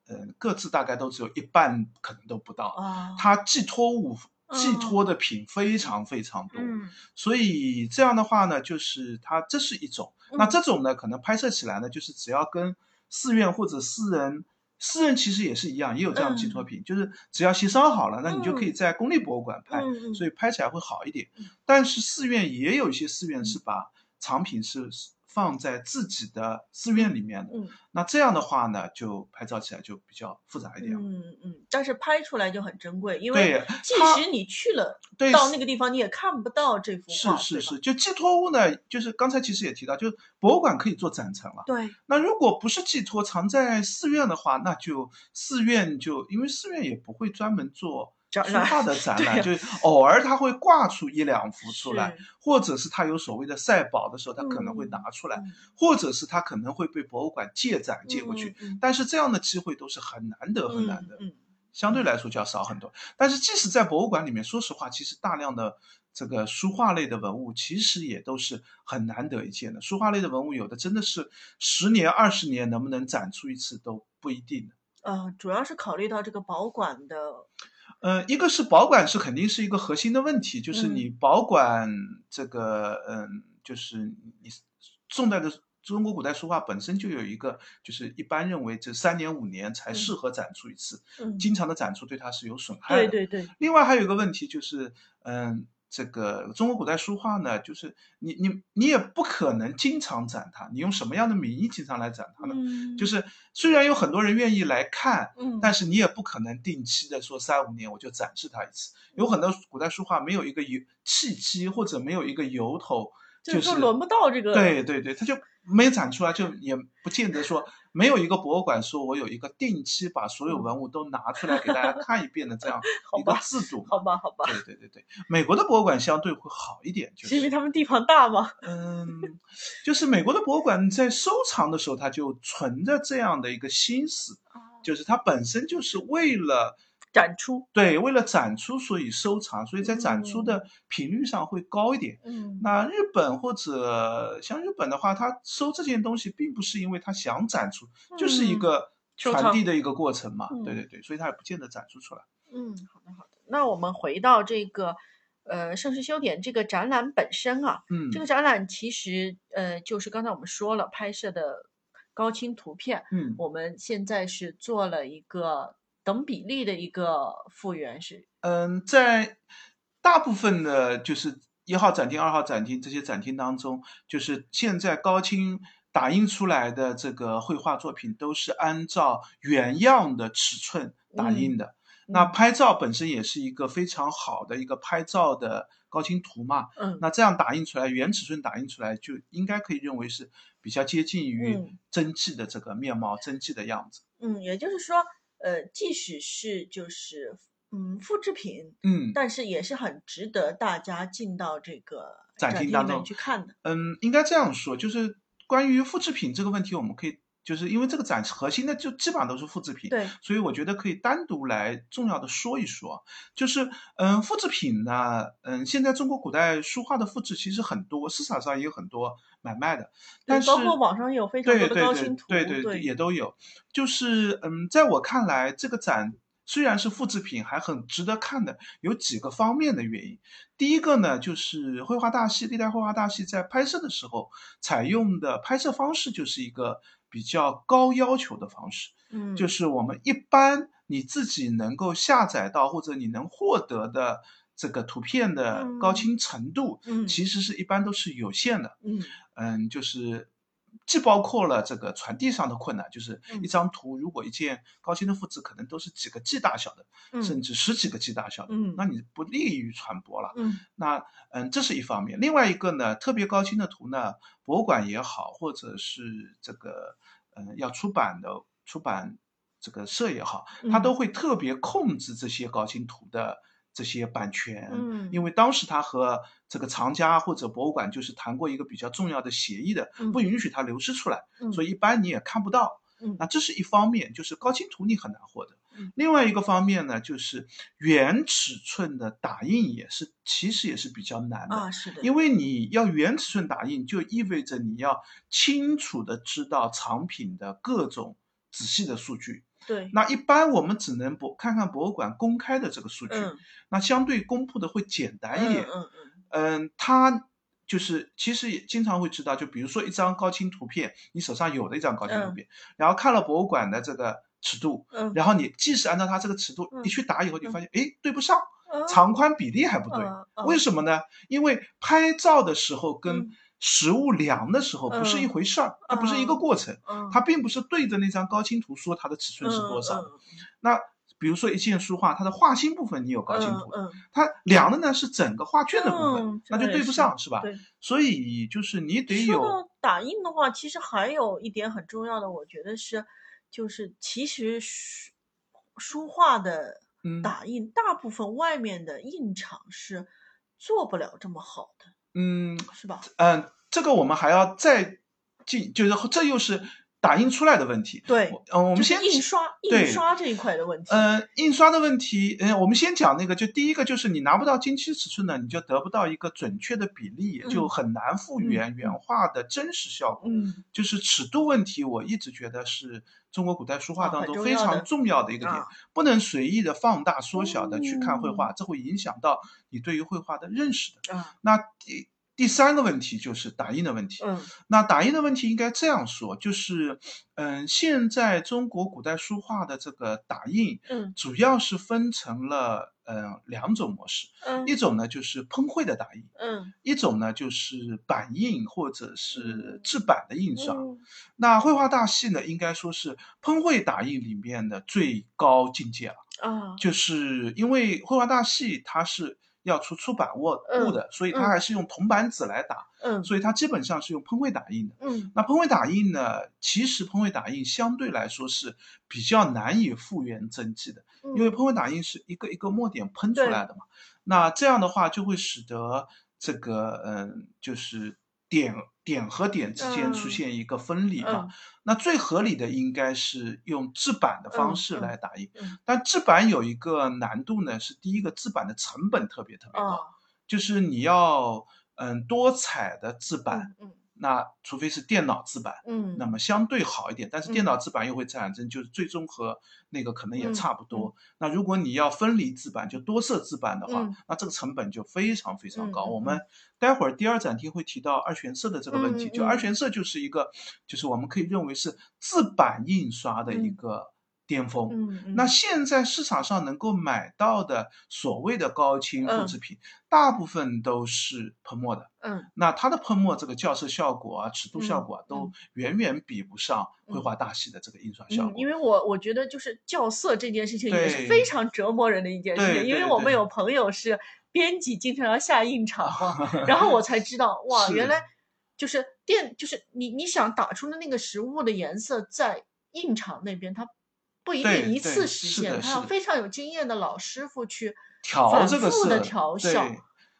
S2: 嗯各自大概都只有一半，可能都不到。
S1: 啊，
S2: 它寄托物寄
S1: 嗯。
S2: 托的品非常非常多，
S1: 嗯。
S2: 所以这样的话呢，就是它这是一种。那
S1: 嗯。
S2: 这种呢，可能拍摄起来呢，就是只要跟寺院或者私人。私人其实也是一样，也有这样的寄托品，就是只要协商好了，那你就可以在公立博物馆拍，所以拍起来会好一点
S1: 嗯。
S2: 但是寺院也有一些寺院是把藏品是放在自己的寺院里面的，
S1: 嗯
S2: 那这样的话呢，就拍照起来就比较复杂一点。
S1: 嗯嗯，但是拍出来就很珍贵，因为
S2: 对
S1: 即
S2: 它
S1: 使你去了
S2: 对
S1: 到那个地方，你也看不到这幅画，
S2: 是是是，就寄托物呢，就是刚才其实也提到，就是博物馆可以做展陈了。
S1: 对，
S2: 那如果不是寄托藏在寺院的话，那就寺院就因为寺院也不会专门做书画的展览，
S1: 呀
S2: 就偶尔他会挂出一两幅出来，或者是他有所谓的赛宝的时候，他可能会
S1: 嗯
S2: 拿出来，
S1: 嗯
S2: 或者是他可能会被博物馆借展借过去。但是这样的机会都是很难得很难得，相对来说就要少很多。但是即使在博物馆里面，说实话，其实大量的这个书画类的文物，其实也都是很难得一见的。书画类的文物，有的真的是十年、二十年能不能展出一次都不一定的。
S1: 呃，主要是考虑到这个保管的，
S2: 呃，一个是保管是肯定是一个核心的问题，就是
S1: 嗯。
S2: 你保管这个，嗯，就是你宋代的中国古代书画本身就有一个，就是一般认为这三年五年才适合展出一次，
S1: 嗯，
S2: 经常的展出对它是有损害的。
S1: 对对对，
S2: 另外还有一个问题就是，嗯，这个中国古代书画呢，就是你你你也不可能经常展它，你用什么样的名义经常来展它呢？
S1: 嗯，
S2: 就是虽然有很多人愿意来看，
S1: 嗯，
S2: 但是你也不可能定期的说三五年我就展示它一次。有很多古代书画没有一个由契机或者没有一个由头，
S1: 就是说轮不到这个，
S2: 对对对，它就没展出来，就也不见得说没有一个博物馆说我有一个定期把所有文物都拿出来给大家看一遍的这样 一个制度。
S1: 好吧好吧，
S2: 对对对对，美国的博物馆相对会好一点，就是
S1: 因为他们地方大嘛，
S2: 嗯，就是美国的博物馆在收藏的时候，它就存着这样的一个心思，就是它本身就是为了
S1: 展出，
S2: 对为了展出，所以收藏，所以在展出的频率上会高一点。
S1: 嗯，
S2: 那日本或者像日本的话，他收这件东西并不是因为他想展出，就是一
S1: 嗯
S2: 个传递的一个过程嘛。
S1: 嗯
S2: 对对对，所以他也不见得展出出来。
S1: 嗯，好的好的。那我们回到这个呃盛世修典这个展览本身啊，
S2: 嗯，
S1: 这个展览其实呃就是刚才我们说了，拍摄的高清图片，
S2: 嗯
S1: 我们现在是做了一个等比例的一个复原，是
S2: 嗯，在大部分的，就是一号展厅、二号展厅这些展厅当中，就是现在高清打印出来的这个绘画作品都是按照原样的尺寸打印的。那
S1: 嗯
S2: 拍照本身也是一个非常好的一个拍照的高清图嘛，
S1: 嗯
S2: 那这样打印出来，原尺寸打印出来，就应该可以认为是比较接近于
S1: 嗯
S2: 真迹的这个面貌、真迹的样子。
S1: 嗯，也就是说，呃，即使是就是嗯复制品，
S2: 嗯，
S1: 但是也是很值得大家进到这个厅里面
S2: 展厅当中
S1: 去看的。
S2: 嗯，应该这样说，就是关于复制品这个问题，我们可以就是因为这个展核心的就基本上都是复制品，
S1: 对，
S2: 所以我觉得可以单独来重要的说一说。就是嗯，复制品呢，嗯，现在中国古代书画的复制其实很多，市场上也有很多买卖的，但是
S1: 包括网上有非常多的
S2: 对对对
S1: 高清图，
S2: 对对对，也都有。就是嗯，在我看来，这个展虽然是复制品，还很值得看的，有几个方面的原因。第一个呢，就是绘画大戏，历代绘画大戏在拍摄的时候采用的拍摄方式就是一个比较高要求的方式，
S1: 嗯，
S2: 就是我们一般你自己能够下载到或者你能获得的这个图片的高
S1: 嗯
S2: 清程度，
S1: 嗯
S2: 其实是一般都是有限的。
S1: 嗯
S2: 嗯，就是既包括了这个传递上的困难，就是
S1: 嗯
S2: 一张图如果一件高清的复制，可能都是几个 G 大小的，甚
S1: 嗯
S2: 至十几个 G 大小的，
S1: 嗯
S2: 那你不利于传播了。
S1: 嗯
S2: 那嗯，这是一方面。另外一个呢，特别高清的图呢，博物馆也好，或者是这个嗯要出版的出版这个社也好，它
S1: 嗯
S2: 都会特别控制这些高清图的这些版权。
S1: 嗯，
S2: 因为当时他和这个藏家或者博物馆就是谈过一个比较重要的协议的，
S1: 嗯
S2: 不允许它流失出来，
S1: 嗯
S2: 所以一般你也看不到。
S1: 嗯
S2: 那这是一方面，就是高清图你很难获得。
S1: 嗯
S2: 另外一个方面呢，就是原尺寸的打印也是，其实也是比较难的。
S1: 啊是的，
S2: 因为你要原尺寸打印，就意味着你要清楚的知道藏品的各种仔细的数据。
S1: 对，
S2: 那一般我们只能博看看博物馆公开的这个数据，
S1: 嗯
S2: 那相对公布的会简单一点。
S1: 嗯嗯。
S2: 嗯，它就是其实也经常会知道，就比如说一张高清图片，你手上有的一张高清图片，然后看了博物馆的这个尺度，
S1: 嗯，
S2: 然后你即使按照它这个尺度、
S1: 嗯
S2: 一去打以后，你发现诶对不上，
S1: 嗯
S2: 长宽比例还不对，为什么呢？因为拍照的时候跟
S1: 嗯
S2: 实物量的时候不是一
S1: 嗯
S2: 回事儿，它不是一个
S1: 嗯
S2: 过程，
S1: 嗯
S2: 它并不是对着那张高清图说它的尺寸是多少。
S1: 嗯
S2: 那比如说一件书画，它的画心部分你有高清图，
S1: 嗯
S2: 它量的呢是整个画卷的部分，
S1: 嗯
S2: 那就对不上，是吧？
S1: 对。
S2: 所以就是你得有，
S1: 打印的话，其实还有一点很重要的，我觉得是，就是其实书书画的
S2: 嗯
S1: 打印，大部分外面的印厂是做不了这么好的，
S2: 嗯
S1: 是吧？
S2: 嗯，这个我们还要再进，就是这又是打印出来的问题。
S1: 对，
S2: 嗯，我们
S1: 就是
S2: 先
S1: 印刷印刷这一块的问题。
S2: 呃，印刷的问题，嗯，我们先讲那个，就第一个就是你拿不到经期尺寸呢，你就得不到一个准确的比例，
S1: 嗯
S2: 就很难复原原画的真实效果。
S1: 嗯
S2: 就是尺度问题，我一直觉得是中国古代书画当中非常重要的一个点，
S1: 啊
S2: 不能随意的放大缩小的去看绘画，
S1: 嗯
S2: 这会影响到你对于绘画的认识的。
S1: 啊
S2: 那第第三个问题就是打印的问题。
S1: 嗯。
S2: 那打印的问题应该这样说，就是，嗯，现在中国古代书画的这个打印，
S1: 嗯。
S2: 主要是分成了嗯两种模式，
S1: 嗯。
S2: 一种呢就是喷绘的打印，
S1: 嗯。
S2: 一种呢就是版印或者是制版的印刷。
S1: 嗯。
S2: 那绘画大戏呢，应该说是喷绘打印里面的最高境界了，
S1: 啊。
S2: 就是因为绘画大戏它是要出出版物物的，所以它
S1: 嗯
S2: 还是用铜板纸来打，
S1: 嗯
S2: 所以它基本上是用喷绘打印的。
S1: 嗯
S2: 那喷绘打印呢，其实喷绘打印相对来说是比较难以复原真迹的，
S1: 嗯，
S2: 因为喷绘打印是一个一个墨点喷出来的嘛。那这样的话就会使得这个嗯，就是点点和点之间出
S1: 嗯
S2: 现一个分离嘛。
S1: 嗯
S2: 那最合理的应该是用制版的方式来打印，
S1: 嗯
S2: 但制版有一个难度呢，是第一个制版的成本特别特别高，
S1: 啊
S2: 就是你要嗯多彩的制版。那除非是电脑制版，
S1: 嗯，
S2: 那么相对好一点，但是电
S1: 嗯
S2: 脑制版又会产生就是最终和那个可能也
S1: 嗯
S2: 差不多。那如果你要分离制版，就多色制版的话，
S1: 嗯
S2: 那这个成本就非常非常高。我们待会儿第二展厅会提到二选色的这个问题，就二选色就是一个，就是我们可以认为是制版印刷的一
S1: 嗯
S2: 个巅峰。
S1: 嗯嗯，
S2: 那现在市场上能够买到的所谓的高清复
S1: 嗯。
S2: 制品，大部分都是喷墨的。
S1: 嗯。
S2: 那它的喷墨这个校色效果啊、尺度效果啊，
S1: 嗯。
S2: 都远远比不上绘画大系的这个印刷效
S1: 嗯，
S2: 果。
S1: 因为我我觉得就是校色这件事情也是非常折磨人的一件事情，因为我们有。朋友是编辑，经常要下印厂嘛，然后我才知道哇，原来就是电就是你你想打出的那个实物的颜色，在印厂那边它不一定一次实现，
S2: 是的是的
S1: 它要非常有经验的老师傅去
S2: 调
S1: 反
S2: 这个色
S1: 复的调
S2: 对
S1: 校，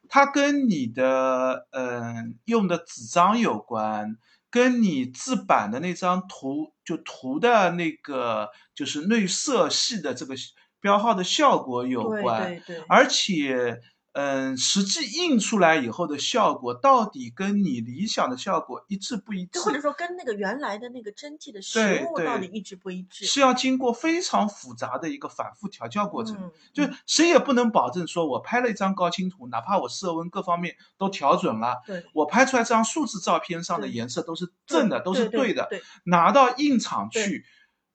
S2: 它跟你的嗯、用的纸张有关，跟你制版的那张图就图的那个就是内色系的这个标号的效果有
S1: 对
S2: 关，
S1: 对对，
S2: 而且。嗯，实际印出来以后的效果到底跟你理想的效果一致不一致？
S1: 或者说跟那个原来的那个真迹的实
S2: 对
S1: 物到
S2: 对
S1: 底一致不一致？
S2: 是要经过非常复杂的一个反复调教过程。
S1: 嗯
S2: 就谁也不能保证说，我拍了一张高清图，哪怕我色温各方面都调准了，
S1: 对
S2: 我拍出来这张数字照片上的颜色都是正的，都是的，
S1: 对对，
S2: 拿到印厂去，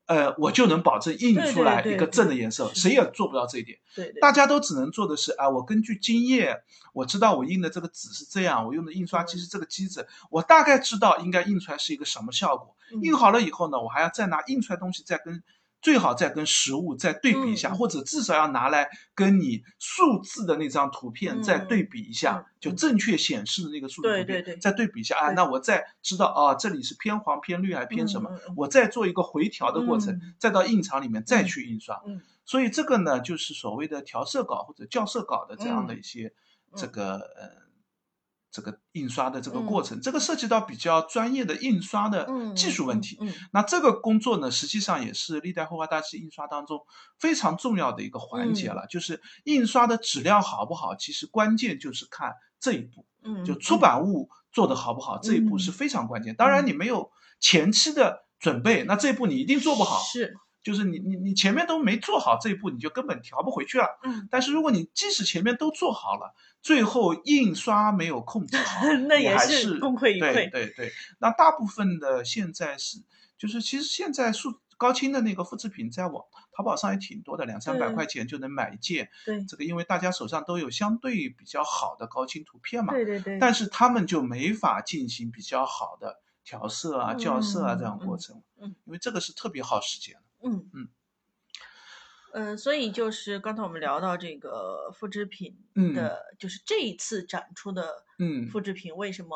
S2: 呃，我就能保证印出来一个正的颜色，
S1: 是
S2: 谁也做不到这一点。
S1: 对对，
S2: 大家都只能做的是啊，我根据经验，我知道我印的这个纸是这样，我用的印刷机是这个机子，我大概知道应该印出来是一个什么效果。
S1: 嗯
S2: 印好了以后呢，我还要再拿印出来东西再跟。最好再跟实物再对比一下，或者至少要拿来跟你数字的那张图片
S1: 嗯
S2: 再对比一下，
S1: 嗯
S2: 就正确显示的那个数字图片
S1: 对对对
S2: 再对比一下啊，那我再知道啊，这里是偏黄偏绿还是偏什么，我再做一个回调的过程，
S1: 嗯。
S2: 再到印厂里面再去印刷。
S1: 嗯。
S2: 所以这个呢，就是所谓的调色稿或者校色稿的这样的
S1: 嗯。
S2: 一些
S1: 嗯。
S2: 这个、呃这个印刷的这个
S1: 嗯
S2: 过程，这个涉及到比较专业的印刷的
S1: 嗯
S2: 技术问题。
S1: 嗯
S2: 那这个工作呢，实际上也是历代绘画大师印刷当中非常重要的一个环节了，就是印刷的质量好不好，其实关键就是看这一步，
S1: 嗯，
S2: 就出版物做的好不好，这一步
S1: 嗯
S2: 是非常关键。当然，你没有前期的准备，那这一步你一定做不好。
S1: 是，
S2: 就是你你你前面都没做好这一步，你就根本调不回去了。
S1: 嗯，
S2: 但是如果你即使前面都做好了，最后印刷没有控制好
S1: 那也是功亏一
S2: 对
S1: 篑
S2: 对对对，那大部分的现在是就是其实现在数高清的那个复制品在网淘宝上也挺多的，两三百块钱就能买一件。
S1: 对
S2: 这个因为大家手上都有相对比较好的高清图片嘛，
S1: 对对对，
S2: 但是他们就没法进行比较好的调色啊、校色啊这样
S1: 嗯
S2: 过程，
S1: 嗯
S2: 因为这个是特别耗时间的。
S1: 嗯。
S2: 嗯。
S1: 嗯，所以就是刚才我们聊到这个复制品
S2: 嗯。
S1: 的，就是这一次展出的
S2: 嗯。
S1: 复制品为什么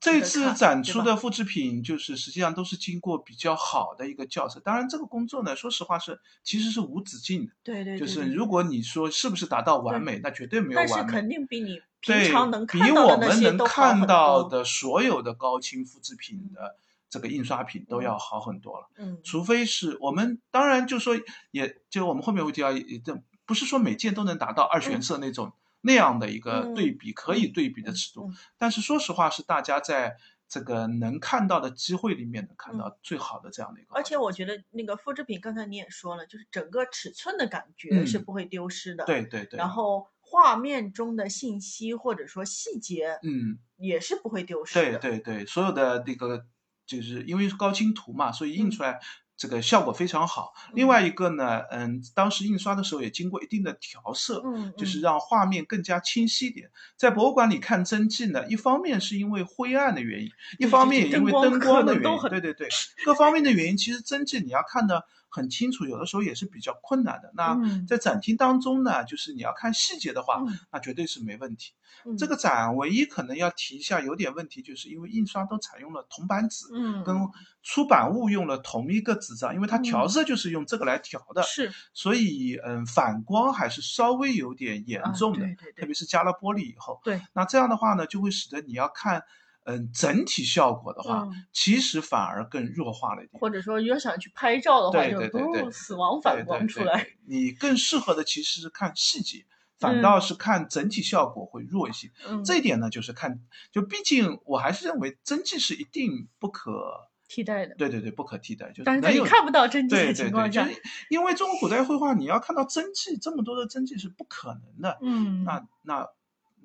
S2: 这次展出的复制品，就是实际上都是经过比较好的一个校色。当然，这个工作呢，说实话是其实是无止境的。
S1: 对对，
S2: 就是
S1: 对。对
S2: 如果你说是不是达到完美，那绝对没有
S1: 但是。肯定比你。平，常能看到
S2: 我们能看到的所有的高清复制品的这个印刷品都要好很多了。
S1: 嗯
S2: 除非是我们当然就说，也就我们后面会提到，也这不是说每件都能达到二选色那种、那样的一个
S1: 嗯
S2: 对比，可以对比的尺度。
S1: 嗯
S2: 但是说实话，是大家在这个能看到的机会里面能看到最好的这样的一个。
S1: 嗯而且我觉得那个复制品，刚才你也说了，就是整个尺寸的感觉
S2: 嗯
S1: 是不会丢失的。
S2: 对对对，
S1: 然后画面中的信息或者说细节
S2: 嗯，
S1: 也是不会丢失
S2: 对
S1: 的。
S2: 对对，所有的那个就是因为是高清图嘛，所以印
S1: 嗯
S2: 出来这个效果非常好。另外一个呢，嗯，当时印刷的时候也经过一定的调色，
S1: 嗯，
S2: 就是
S1: 嗯
S2: 让画面更加清晰一点。在博物馆里看真迹呢，一方面是因为灰暗的原因，一方面也因为
S1: 灯光
S2: 的原因，对对对，各方面的原因，其实真迹你要看得很清楚，有的时候也是比较困难的。那
S1: 嗯
S2: 在展厅当中呢，就是你要看细节的话，
S1: 嗯
S2: 那绝对是没问题。
S1: 嗯
S2: 这个展唯一可能要提一下有点问题，就是因为印刷都采用了铜版纸，
S1: 嗯
S2: 跟出版物用了同一个纸张，因为它调
S1: 嗯
S2: 色就是用这个来调的，
S1: 是
S2: 所以嗯反光还是稍微有点严
S1: 啊
S2: 重的，特别是加了玻璃以后。
S1: 对，
S2: 那这样的话呢，就会使得你要看嗯整体效果的话，
S1: 嗯
S2: 其实反而更弱化了一点。
S1: 或者说要想去拍照的话，
S2: 对
S1: 就
S2: 对对对
S1: 不死亡反光出来。
S2: 对你更适合的其实是看细节，反倒是看整体效果会弱一些。
S1: 嗯，
S2: 这一点呢，就是看，就毕竟我还是认为真迹是一定不可，
S1: 替代的。
S2: 对对对，不可替代，就是
S1: 但是在
S2: 能有
S1: 你看不到真迹的
S2: 对对对，
S1: 情况下，
S2: 就是因为中国古代绘画，你要看到真迹这么多的真迹是不可能的。
S1: 嗯，
S2: 那那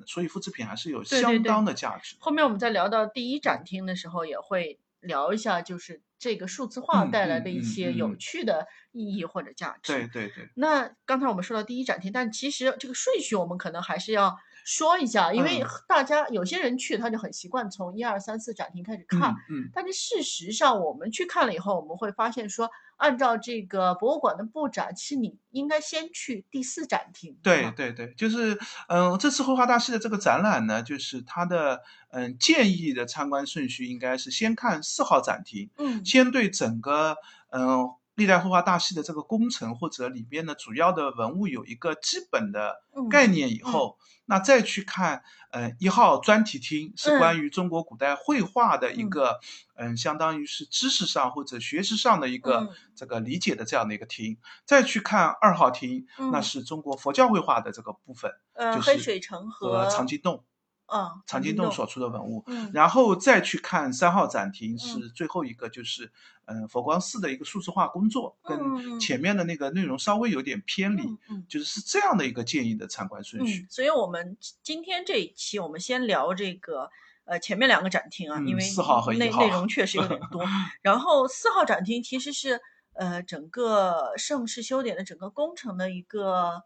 S2: 所以复制品还是有相当的价值。
S1: 后面我们在聊到第一展厅的时候，也会聊一下，就是这个数字化
S2: 嗯
S1: 带来的一些
S2: 嗯
S1: 有趣的意义或者价值。
S2: 对对对，
S1: 那刚才我们说到第一展厅，但其实这个顺序我们可能还是要说一下，因为
S2: 嗯
S1: 大家有些人去他就很习惯从一二三四展厅开始看，
S2: 嗯嗯，
S1: 但是事实上我们去看了以后，我们会发现说，按照这个博物馆的布展，其实你应该先去第四展厅。
S2: 对对对，就是嗯，这次绘画大师的这个展览呢，就是它的嗯建议的参观顺序应该是先看四号展厅，
S1: 嗯
S2: 先对整个嗯历代绘画大师的这个工程或者里边的主要的文物有一个基本的
S1: 嗯
S2: 概念以后，那再去看呃一号专题厅是
S1: 嗯。
S2: 关于中国古代绘画的一个嗯相当于是知识上或者学识上的一个
S1: 嗯。
S2: 这个理解的这样的一个厅，再去看二号厅，那
S1: 嗯。
S2: 是中国佛教绘画的这个部分，
S1: 呃，
S2: 就是
S1: 黑水城
S2: 和藏经洞。
S1: 啊，
S2: 藏经洞所出的文物，
S1: 嗯
S2: 然后再去看三号展厅是最后一个，就是嗯佛光寺的一个数字化工作，
S1: 嗯嗯
S2: 跟前面的那个内容稍微有点偏离，
S1: 嗯嗯
S2: 就是是这样的一个建议的参观顺序
S1: 嗯。，所以我们今天这一期我们先聊这个。呃，前面两个展厅啊，因为
S2: 嗯四号和
S1: 内
S2: 一号
S1: 内容确实有点多。然后四号展厅其实是呃整个盛世修典的整个工程的一个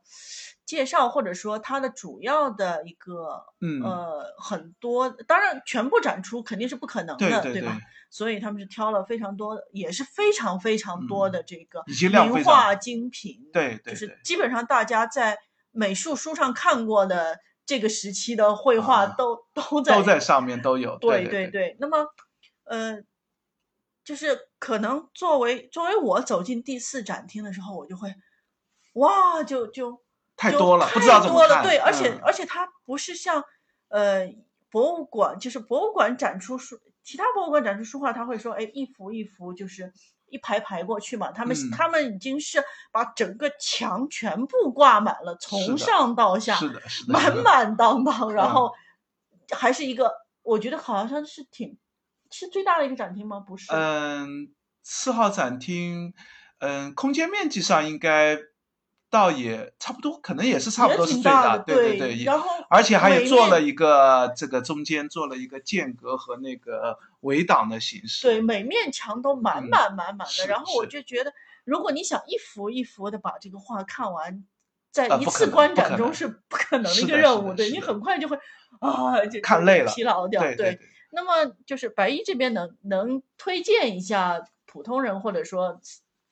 S1: 介绍，或者说它的主要的一个
S2: 嗯，
S1: 呃很多，当然全部展出肯定是不可能的，
S2: 对对
S1: 吧？所以他们是挑了非常多，也是非常非常多的这个名画精品，就是
S2: 对就是
S1: 基本上大家在美术书上看过的这个时期的绘画
S2: 啊
S1: 都、都在
S2: 都在上面都有。
S1: 对
S2: 对
S1: 对。那么呃，就是可能作为作为我走进第四展厅的时候，我就会哇，就就就
S2: 太多了
S1: 太
S2: 不知道怎么
S1: 多了
S2: 看
S1: 对，而且、
S2: 嗯
S1: 而且它不是像呃博物馆，就是博物馆展出书，其他博物馆展出书画，他会说，哎，一幅一幅就是一排排过去嘛。他们、
S2: 嗯
S1: 他们已经是把整个墙全部挂满了，从上到下，
S2: 是的，是的，
S1: 满满当当，然
S2: 嗯
S1: 后还是一个，我觉得好像是挺是最大的一个展厅吗？不是，
S2: 嗯，四号展厅，嗯，空间面积上应该倒也差不多，可能也是差不多是最大，
S1: 挺大的，
S2: 对对，也
S1: 然后
S2: 而且还有做了一个这个中间做了一个间隔和那个围挡的形式。
S1: 对，每面墙都满
S2: 嗯
S1: 满满满的，
S2: 是
S1: 然后我就觉得，如果你想一幅一幅的把这个画看完，在一次观展中是不可能的一个任务，对你很快就会啊，就就
S2: 看累了
S1: 疲劳掉。
S2: 对对，
S1: 那么就是白衣这边能能推荐一下普通人，或者说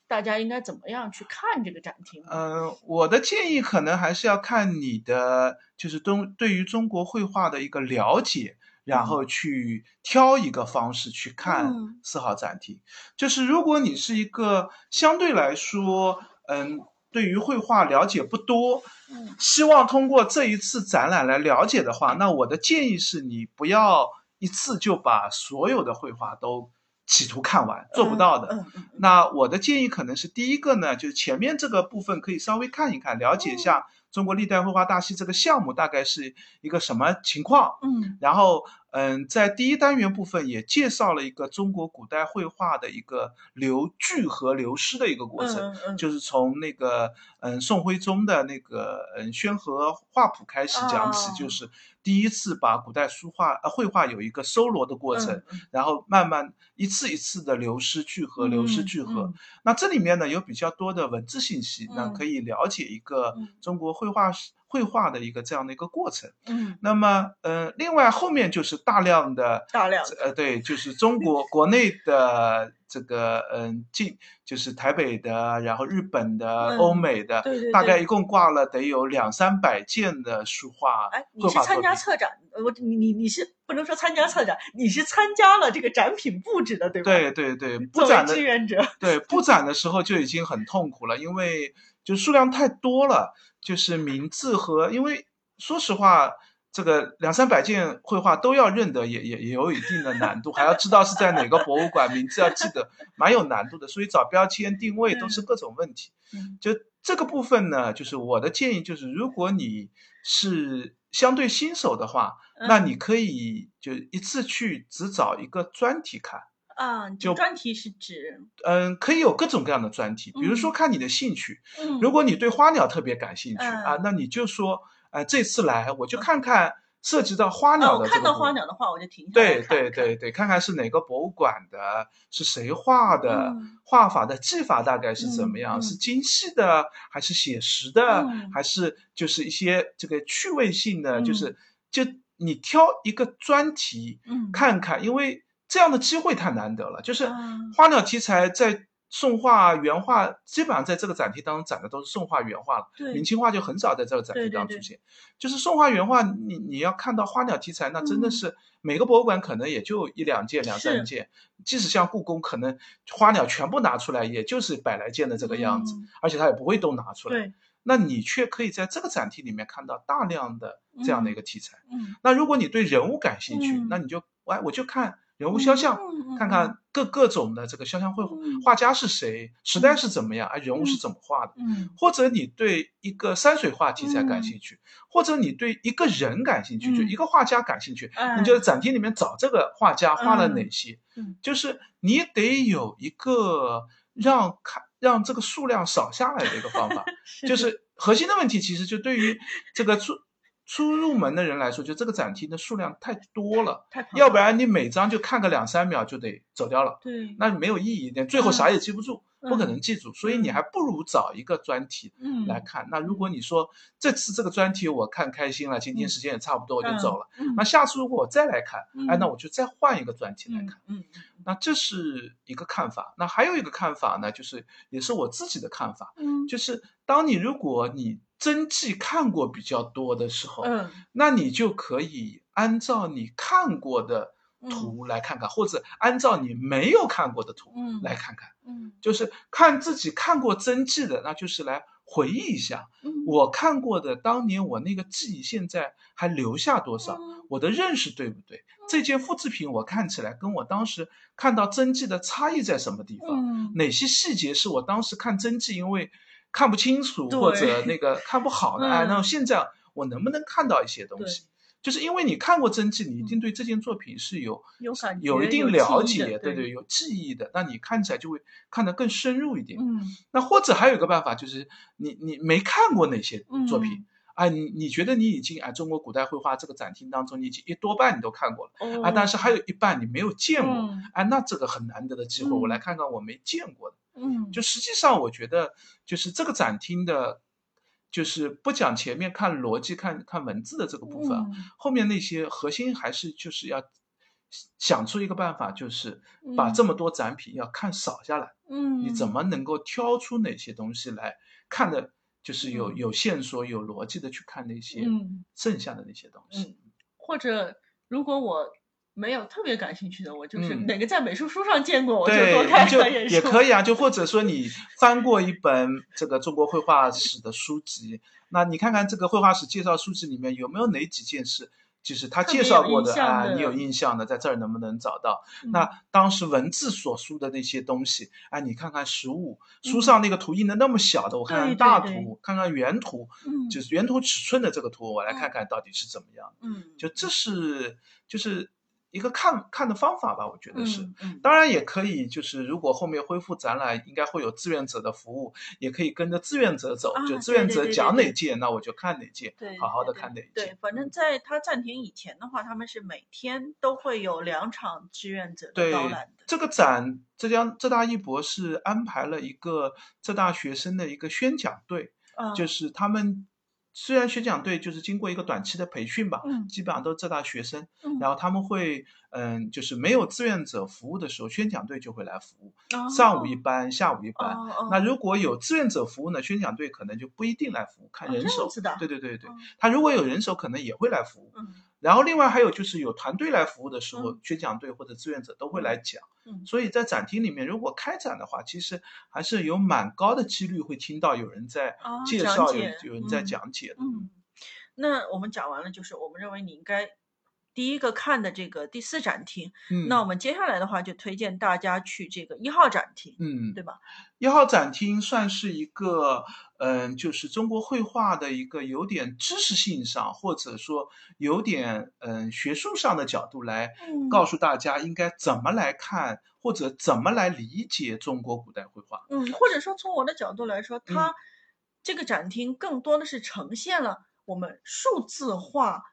S1: 大家应该怎么样去看这个展厅吗？
S2: 嗯、我的建议可能还是要看你的就是中对于中国绘画的一个了解，然后去挑一个方式去看
S1: 嗯
S2: 四号展厅。就是如果你是一个相对来说，嗯，对于绘画了解不多，
S1: 嗯
S2: 希望通过这一次展览来了解的话，那我的建议是你不要一次就把所有的绘画都企图看完，做不到的。
S1: 嗯嗯嗯
S2: 那我的建议可能是第一个呢，就是前面这个部分可以稍微看一看，了解一下中国历代绘画大戏这个项目大概是一个什么情况。
S1: 嗯
S2: 然后，嗯，在第一单元部分也介绍了一个中国古代绘画的一个流聚合流失的一个过程，
S1: 嗯嗯
S2: 就是从那个嗯宋徽宗的那个嗯宣和画谱开始讲起，
S1: 哦
S2: 就是第一次把古代书画呃绘画有一个收罗的过程，然后慢慢一次一次的流失聚合，流失
S1: 嗯
S2: 聚合。
S1: 嗯。
S2: 那这里面呢有比较多的文字信息，那
S1: 嗯。
S2: 可以了解一个
S1: 嗯。
S2: 中国绘画史绘画的一个这样的一个过程。
S1: 嗯，
S2: 那么，呃，另外后面就是大量的
S1: 大量
S2: 呃，对，就是中国 国内的这个，嗯，进就是台北的，然后日本的、
S1: 嗯
S2: 欧美的，
S1: 对对对
S2: 大概一共挂了得有两三百件的书画
S1: 哎，你
S2: 绘
S1: 是参。加策展？呃我你你你是不能说参加策展，你是参加了这个展品布置的，对吧？
S2: 对对对，布展的
S1: 志愿者，
S2: 对布展的时候就已经很痛苦了，因为就数量太多了，就是名字和因为说实话，这个两三百件绘画都要认得，也也也有一定的难度，还要知道是在哪个博物馆，名字要记得，蛮有难度的。所以找标签、定位都是各种问题。
S1: 嗯
S2: 就这个部分呢，就是我的建议就是，如果你是相对新手的话，那你可以就一次去只找一个专题看。
S1: 啊，就专题是指，
S2: 嗯，可以有各种各样的专题，比如说看你的兴趣。嗯，如果你对花鸟特别感兴趣啊，那你就说，呃，这次来我就看看涉及到花鸟的。
S1: 我看到花鸟的话，我就停下
S2: 来对对对对，看看是哪个博物馆的，是谁画的，画法的技法大概是怎么样，是精细的还是写实的，还是就是一些这个趣味性的，就是就你挑一个专题嗯看看，因为。这样的机会太难得了，就是花鸟题材在宋画、原画，基本上在这个展厅当中展的都是宋画、原画了。明清画就很少在这个展厅当中出现。就是宋画、原画，你你要看到花鸟题材，那真的是每个博物馆可能也就一两件、两三件。即使像故宫，可能花鸟全部拿出来，也就是百来件的这个样子，而且它也不会都拿出来。那你却可以在这个展厅里面看到大量的这样的一个题材。那如果你对人物感兴趣，那你就哎，我就看。人物肖像，看看各各种的这个肖像绘画家是谁，时代是怎么样，啊，人物是怎么画的？嗯，或者你对一个山水画题材感兴趣，或者你对一个人感兴趣，就一个画家感兴趣，你就在展厅里面找这个画家画了哪。些？嗯，就是你得有一个让看让这个数量少下来的一个方法，就是。核心的问题其实就对于这个出。初入门的人来说，就这个展厅的数量太多了，要不然你每张就看个两三秒就得走掉了，
S1: 对，
S2: 那没有意义，那最后啥也记不住，不可能记住，所以你还不如找一个专题来看。那如果你说这次这个专题我看开心了，今天时间也差不多，我就走了。那下次如果我再来看，哎，那我就再换一个专题来看。嗯，那这是一个看法。那还有一个看法呢，就是也是我自己的看法，嗯，就是当你如果你。真迹看过比较多的时候，嗯，那你就可以按照你看过的图来看看，或者按照你没有看过的图来看看，嗯，就是看自己看过真迹的，那就是来回忆一下，我看过的当年我那个记忆现在还留下多少，我的认识对不对？这件复制品我看起来跟我当时看到真迹的差异在什么地方？哪些细节是我当时看真迹因为。看不清楚或者那个看不好的哎，那现在我能不能看到一些东西？就是因为你看过真迹，你一定对这件作品是有
S1: 有
S2: 一定了解，
S1: 对
S2: 对，有记忆的。那你看起来就会看得更深入一点。嗯，那或者还有一个办法，就是你你没看过哪些作品啊？你你觉得你已经啊，中国古代绘画这个展厅当中，你已经一多半你都看过了啊，但是还有一半你没有见过啊，那这个很难得的机会，我来看看我没见过的。嗯，就实际上我觉得，就是这个展厅的，就是不讲前面看逻辑、看看文字的这个部分，后面那些核心还是就是要想出一个办法，就是把这么多展品要看少下来。嗯，你怎么能够挑出哪些东西来看的，就是有有线索、有逻辑的去看那些剩下的那些东西。
S1: 或者如果我。没有特别感兴趣的，我就是哪个在美术书上见过，我就多看
S2: 看也可以啊。就或者说你翻过一本这个中国绘画史的书籍，那你看看这个绘画史介绍书籍里面有没有哪几件事，就是他介绍过的啊，你有印象的，在这儿能不能找到？那当时文字所述的那些东西，哎，你看看实物，书上那个图印的那么小的，我看看大图，看看原图，就是原图尺寸的这个图，我来看看到底是怎么样。嗯，就这是就是。一个看看的方法吧，我觉得是，当然也可以，就是如果后面恢复展览，应该会有志愿者的服务，也可以跟着志愿者走，就志愿者讲哪届，那我就看哪件，好好的看哪届。
S1: 对，反正在他暂停以前的话，他们是每天都会有两场志愿者的导览的。
S2: 这个展，浙江浙大艺博是安排了一个浙大学生的一个宣讲队，就是他们。虽然宣讲队就是经过一个短期的培训吧，嗯，基本上都是浙大学生，嗯，然后他们会，嗯，就是没有志愿者服务的时候，宣讲队就会来服务，上午一班，下午一班。那如果有志愿者服务呢，宣讲队可能就不一定来服务，看人手。对对对对，他如果有人手，可能也会来服务。然后另外还有就是有团队来服务的时候，宣讲队或者志愿者都会来讲。所以在展厅里面，如果开展的话，其实还是有蛮高的几率会听到有人在介绍，有有人在讲解的。
S1: 嗯，那我们讲完了，就是我们认为你应该第一个看的这个第四展厅。
S2: 嗯，
S1: 那我们接下来的话就推荐大家去这个一号展厅，
S2: 嗯，
S1: 对吧？
S2: 一号展厅算是一个，嗯，就是中国绘画的一个有点知识性上，或者说有点嗯学术上的角度来
S1: 嗯
S2: 告诉大家应该怎么来看或者怎么来理解中国古代绘画。
S1: 嗯，或者说从我的角度来说，
S2: 嗯
S1: 它这个展厅更多的是呈现了我们数字化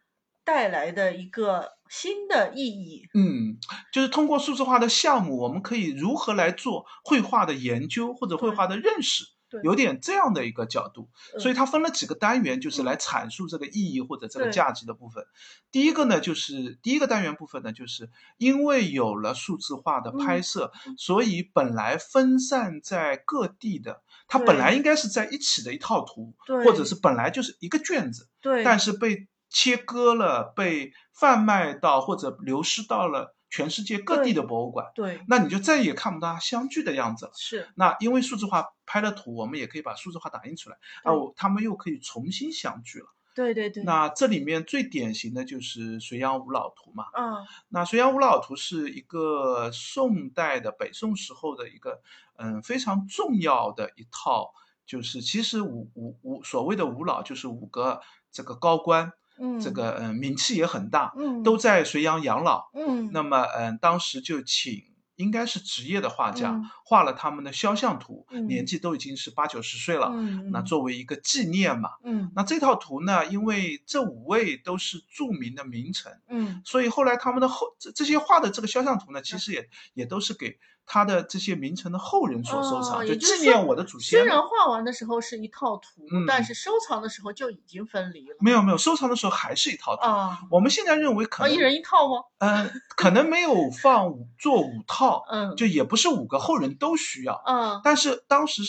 S1: 带来的一个新的意义。
S2: 嗯，就是通过数字化的项目，我们可以如何来做绘画的研究或者绘画的认识，
S1: 对
S2: 有点这样的一个角度。所以
S1: 嗯
S2: 它分了几个单元，就是
S1: 嗯
S2: 来阐述这个意义或者这个价值的部分。第一个呢，就是第一个单元部分呢，就是因为有了数字化的拍
S1: 嗯
S2: 摄，
S1: 嗯
S2: 所以本来分散在各地的，它本来应该是在一起的一套图，
S1: 对，
S2: 或者是本来就是一个卷子，
S1: 对，
S2: 但是被切割了，被贩卖到或者流失到了全世界各地的博物馆，
S1: 对
S2: 那你就再也看不到它相聚的样子了。
S1: 是
S2: 那因为数字化拍的图，我们也可以把数字化打印出来，啊，他们又可以重新相聚了。
S1: 对对对，
S2: 那这里面最典型的就是隋炀五老图嘛。
S1: 嗯
S2: 那隋炀五老图是一个宋代的北宋时候的一个嗯非常重要的一套，就是其实五五五所谓的五老就是五个这个高官，
S1: 嗯。
S2: 这个嗯名气也很大，
S1: 嗯。
S2: 都在隋阳养老。
S1: 嗯。
S2: 那么嗯当时就请应该是职业的画家、
S1: 嗯。
S2: 画了他们的肖像图，
S1: 嗯。
S2: 年纪都已经是八九十岁了。
S1: 嗯嗯。
S2: 那作为一个纪念嘛，
S1: 嗯。
S2: 那这套图呢，因为这五位都是著名的名臣，
S1: 嗯。
S2: 所以后来他们的后这这些画的这个肖像图呢，其实也也都是给他的这些名臣的后人所收藏，
S1: 哦
S2: 就纪念我的祖先。
S1: 虽然画完的时候是一套图，
S2: 嗯
S1: 但是收藏的时候就已经分离了
S2: 没有没有，收藏的时候还是一套图。
S1: 啊
S2: 我们现在认为可
S1: 啊，
S2: 能
S1: 一人一套吗？
S2: 嗯、可能没有放五做五套，
S1: 嗯，
S2: 就也不是五个后人都需要，
S1: 嗯
S2: 但是当时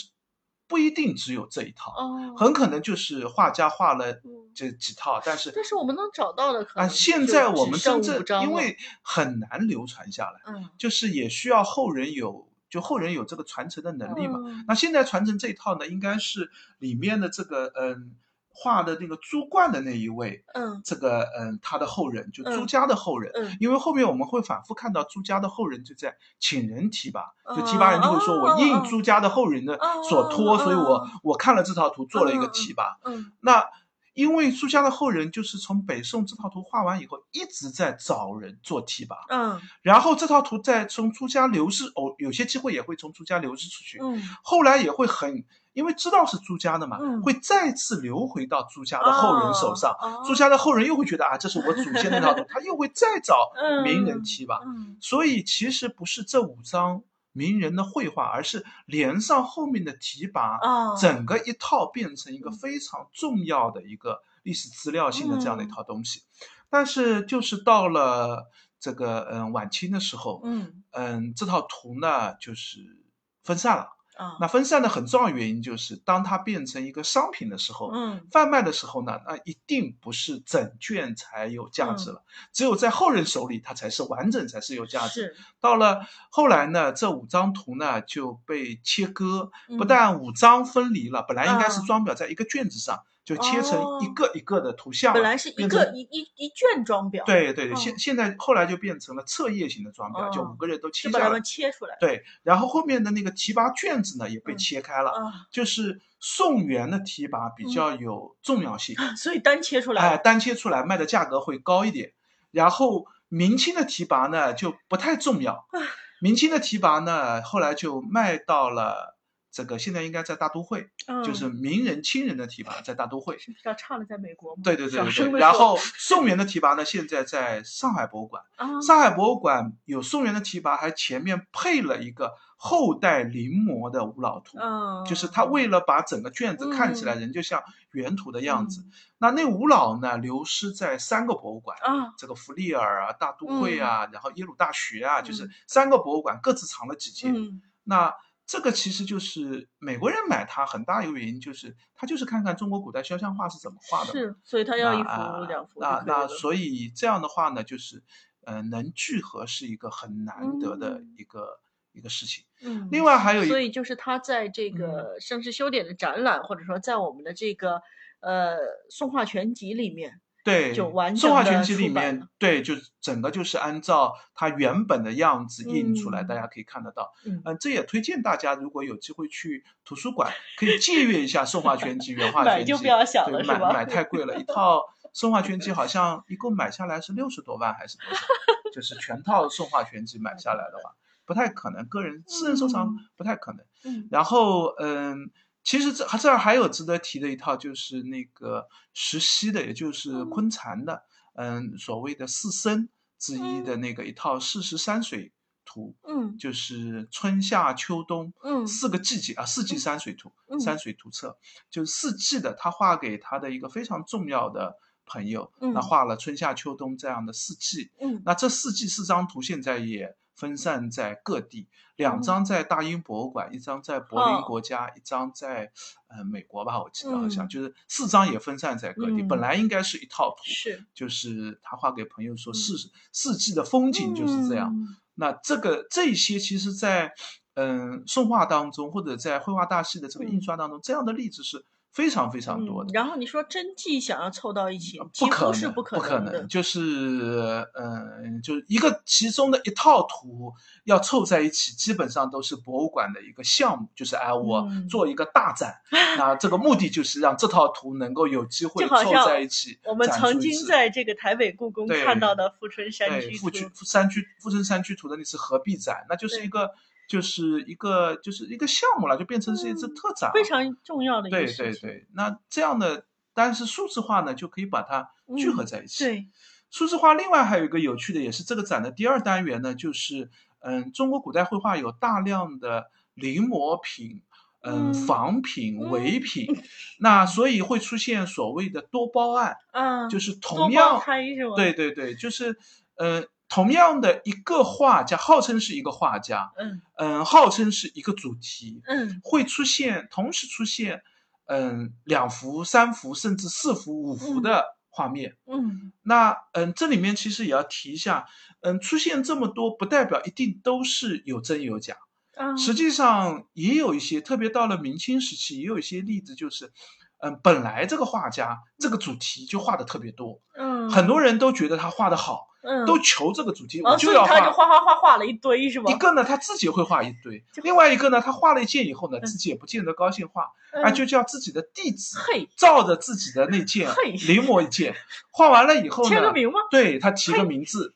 S2: 不一定只有这一套，
S1: 哦，
S2: 很可能就是画家画了
S1: 嗯。
S2: 这几套，但是
S1: 但是我们能找到的可
S2: 现在我们真正因为很难流传下来，
S1: 嗯。
S2: 就是也需要后人有就后人有这个传承的能力嘛。
S1: 嗯。
S2: 那现在传承这一套呢，应该是里面的这个嗯画的那个朱冠的那一位，
S1: 嗯
S2: 这个嗯他的后人就朱
S1: 嗯
S2: 家的后人。
S1: 嗯
S2: 因为后面我们会反复看到朱家的后人就在请人提拔，就
S1: 哦
S2: 提拔人就会说我应朱家的后人的
S1: 哦
S2: 所托，
S1: 哦
S2: 所以我
S1: 哦
S2: 我看了这套图做了一个提拔。
S1: 嗯
S2: 那因为朱家的后人就是从北宋这套图画完以后，一直在找人做提拔，
S1: 嗯。
S2: 然后这套图再从朱家流失，哦，有些机会也会从朱家流失出去，
S1: 嗯。
S2: 后来也会很，因为知道是朱家的嘛，
S1: 嗯。
S2: 会再次流回到朱家的后人手上。
S1: 哦
S2: 朱家的后人又会觉得啊，这是我祖先的那套图，他又会再找
S1: 嗯
S2: 名人提拔。
S1: 嗯
S2: 所以其实不是这五张名人的绘画，而是连上后面的提拔，
S1: 啊
S2: 整个一套变成一个
S1: 嗯
S2: 非常重要的一个历史资料性的这样的一
S1: 嗯
S2: 套东西。但是就是到了这个嗯晚清的时候，
S1: 嗯
S2: 嗯这套图呢就是分散了。
S1: 啊。
S2: 那分散的很重要原因就是，当它变成一个商品的时候，
S1: 嗯。
S2: 贩卖的时候呢，那一定不是整卷才有价值
S1: 嗯。
S2: 了，只有在后人手里，它才是完整，才是有价值。到了后来呢，这五张图呢就被切割，不
S1: 嗯
S2: 但五张分离了，本来应该是
S1: 啊
S2: 装裱在一个卷子上，就切成一
S1: 哦
S2: 个一个的图像了。
S1: 本来是一个一一一卷装裱，
S2: 对对对，
S1: 哦
S2: 现现在后来就变成了册页型的装裱，就
S1: 哦
S2: 五个人都切下来
S1: 就把它们。切出来
S2: 对，然后后面的那个提拔卷子呢也被
S1: 嗯
S2: 切开了，
S1: 啊，
S2: 就是宋元的提拔比较有重要性，
S1: 所以单切出来
S2: 哎，
S1: 了
S2: 单切出来卖的价格会高一点。然后明清的提拔呢就不太重要，明清的提拔呢后来就卖到了这个现在应该在大都会，就是
S1: 嗯
S2: 名人亲人的提拔在大都会。
S1: 是比较差的，在美国吗？
S2: 对对对对然后宋元的提拔呢，现在在上海博物馆。
S1: 啊，
S2: 上海博物馆有宋元的提拔，还前面配了一个后代临摹的五老图，
S1: 嗯，
S2: 就是他为了把整个卷子看起来
S1: 嗯
S2: 人就像原图的样子。
S1: 嗯
S2: 那那五老呢，流失在三个博物馆，
S1: 啊，
S2: 这个弗利尔啊、大都会啊，然后耶鲁大学啊，就是
S1: 嗯
S2: 三个博物馆各自藏了几件。
S1: 嗯
S2: 那这个其实就是美国人买它很大一个原因，就是他就是看看中国古代肖像画是怎么画的。
S1: 是，所以他要一幅两幅就
S2: 那那所以这样的话呢，就是呃，能聚合是一个很难得的
S1: 嗯
S2: 一个、一个事情。
S1: 嗯，
S2: 另外还有一
S1: 所以就是他在这个盛世修典的展览，或者说在我们的这个呃宋画全集里面，
S2: 对，
S1: 就完整地
S2: 全集里面对，就整个就是按照它原本的样子印出来，
S1: 嗯
S2: 大家可以看得到。
S1: 嗯
S2: 嗯，这也推荐大家，如果有机会去图书馆，可以借阅一下《宋画全集》原画全集。
S1: 买就不要想了
S2: 对买
S1: 是吧
S2: 买太贵了，一套《宋画全集》好像一共买下来是六十多万还是多少？就是全套《宋画全集》买下来的话，不太可能，个人私人收藏
S1: 嗯
S2: 不太可能。
S1: 嗯
S2: 然后，嗯，其实这这儿还有值得提的一套，就是那个石溪的，也就是
S1: 嗯。
S2: 昆禅的，嗯，所谓的四僧之一的那个一套四时山水图，
S1: 嗯。
S2: 就是春夏秋冬
S1: 嗯。
S2: 四个季节啊，四季山水图，
S1: 嗯。
S2: 山水图册，就是四季的，他画给他的一个非常重要的朋友，那
S1: 嗯
S2: 画了春夏秋冬这样的四季，
S1: 嗯。
S2: 那这四季四张图现在也分散在各地，两张在大英博物馆，一张在柏林
S1: 哦。
S2: 国家，一张在呃美国吧，我记得好像、
S1: 嗯。
S2: 就是四张也分散在各地。
S1: 嗯。
S2: 本来应该是一套图，
S1: 是。
S2: 就是他画给朋友说
S1: 嗯。
S2: 四、四季的风景就是这样。
S1: 嗯。
S2: 那这个这些其实在，嗯宋画当中或者在绘画大系的这个印刷当中，这样的例子是非常非常多的。
S1: 嗯然后你说真迹想要凑到一起，
S2: 不可能，不
S1: 可
S2: 能，。就是嗯，就是一个其中的一套图要凑在一起，基本上都是博物馆的一个项目，就是哎，我
S1: 嗯
S2: 做一个大展，那这个目的就是让这套图能够有机会凑在一起。
S1: 我们曾经在这个台北故宫看到的富春山居图
S2: 富春，山居富春山居图的那次合璧展，那就是一个就是一个就是一个项目了，就变成是一次特展了。
S1: 非常重要的一个
S2: 对
S1: 事情。
S2: 对对，那这样的，但是数字化呢，就可以把它聚合
S1: 嗯
S2: 在一起。
S1: 对，
S2: 数字化另外还有一个有趣的，也是这个展的第二单元呢，就是嗯，中国古代绘画有大量的临摹品。嗯，
S1: 嗯
S2: 仿品、
S1: 嗯
S2: 伪品，那所以会出现所谓的多包案，
S1: 嗯，
S2: 就是同样？对对对，就是呃，同样的一个画家，号称是一个画家，
S1: 嗯。
S2: 嗯，号称是一个主题，
S1: 嗯。
S2: 会出现同时出现，嗯，两幅、三幅甚至四幅、五幅
S1: 嗯。
S2: 的画面。
S1: 嗯。
S2: 那嗯，这里面其实也要提一下，嗯，出现这么多不代表一定都是有真有假，
S1: 啊，
S2: 实际上也有一些，特别到了明清时期，也有一些例子就是。嗯，本来这个画家这个主题就画的特别多，
S1: 嗯
S2: 很多人都觉得他画的好，
S1: 嗯。
S2: 都求这个主题，我就要
S1: 所以他就画。画画画了一堆是吧？
S2: 一个呢，他自己会画一堆；另外一个呢，他画了一件以后呢，自己也不见得高兴画，啊，
S1: 嗯
S2: 就叫自己的弟子照着自己的那件临摹一件，画完了以后呢，
S1: 签个名吗？
S2: 对他提个名字，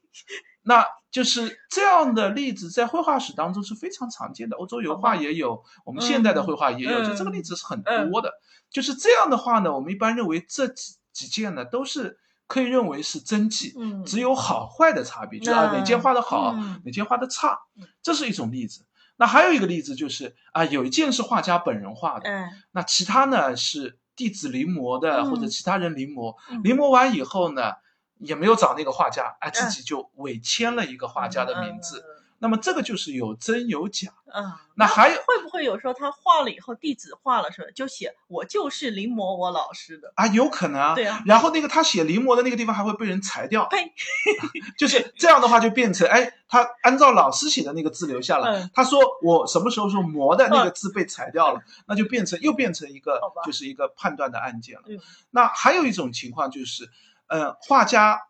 S2: 那就是这样的例子，在绘画史当中是非常常见的。欧洲油画也有，我们现代的绘画也有，
S1: 嗯。
S2: 就这个例子是很多的。就是这样的话呢，我们一般认为这几几件呢都是可以认为是真迹，
S1: 嗯
S2: 只有好坏的差别，就是啊哪件画的好，
S1: 嗯
S2: 哪件画的差
S1: 嗯，
S2: 这是一种例子。那还有一个例子就是啊，有一件是画家本人画的，
S1: 嗯
S2: 那其他呢是弟子临摹的，
S1: 嗯
S2: 或者其他人临摹。
S1: 嗯
S2: 临摹完以后呢，也没有找那个画家，哎，自
S1: 嗯
S2: 己就伪签了一个画家的名字。
S1: 嗯
S2: 那么这个就是有真有假。
S1: 啊，
S2: 那还有
S1: 会不会有时候他画了以后，地址画了是吧？就写我就是临摹我老师的，
S2: 啊，有可能啊。
S1: 对啊。
S2: 然后那个他写临摹的那个地方还会被人裁掉，
S1: 呸！
S2: 就是这样的话就变成，哎，他按照老师写的那个字留下了。
S1: 嗯
S2: 他说我什么时候说摹的那个字被裁掉了，那就变成又变成一个就是一个判断的案件了。
S1: 嗯
S2: 那还有一种情况就是，呃，画家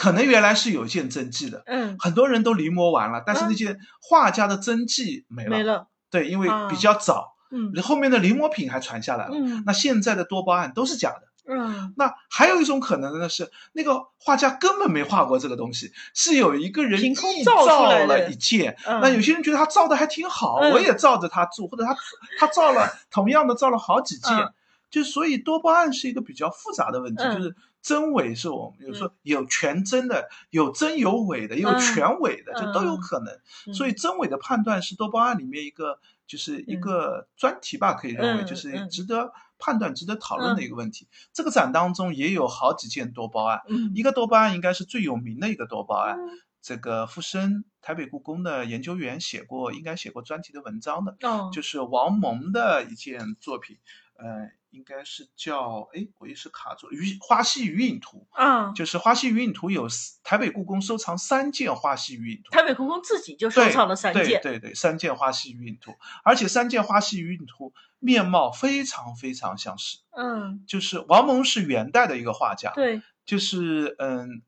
S2: 可能原来是有一件真迹的，
S1: 嗯，
S2: 很多人都临摹完了，但是那件画家的真迹没了。
S1: 没了，
S2: 对，因为
S1: 啊。
S2: 比较早，
S1: 嗯。
S2: 后面的临摹品还传下来了。
S1: 嗯。
S2: 那现在的多包案都是假的。
S1: 嗯。
S2: 那还有一种可能呢是，那个画家根本没画过这个东西，是有一个人臆
S1: 造
S2: 了一件。
S1: 嗯。
S2: 那有些人觉得他造的还挺好，
S1: 嗯。
S2: 我也照着他做，或者他他造了同样的造了好几件，
S1: 嗯。
S2: 就所以多包案是一个比较复杂的问题，
S1: 嗯。
S2: 就是真伪是我们有时候有全真的，有真有伪的，也有
S1: 嗯
S2: 全伪的，
S1: 嗯
S2: 就都有可能。
S1: 嗯
S2: 所以真伪的判断是多包案里面一个就是一个专题吧，可以认为
S1: 嗯
S2: 就是
S1: 嗯
S2: 值得判断、值得讨论的一个问题。这个展当中也有好几件多包案，
S1: 嗯
S2: 一个多包案应该是最有名的一个多包案。
S1: 嗯
S2: 这个傅生台北故宫的研究员写过，应该写过专题的文章的，
S1: 哦
S2: 就是王蒙的一件作品。呃，应该是叫哎，我一时卡住了，鱼花溪鱼影图，
S1: 嗯，
S2: 就是花溪鱼影图有四台北故宫收藏三件花溪鱼影图。
S1: 台北故宫自己就收藏了三
S2: 对
S1: 件，
S2: 对对，三件花溪鱼影图，而且三件花溪鱼影图面貌非常非常相似。
S1: 嗯，
S2: 就是王蒙是元代的一个画家，
S1: 对，
S2: 就是嗯，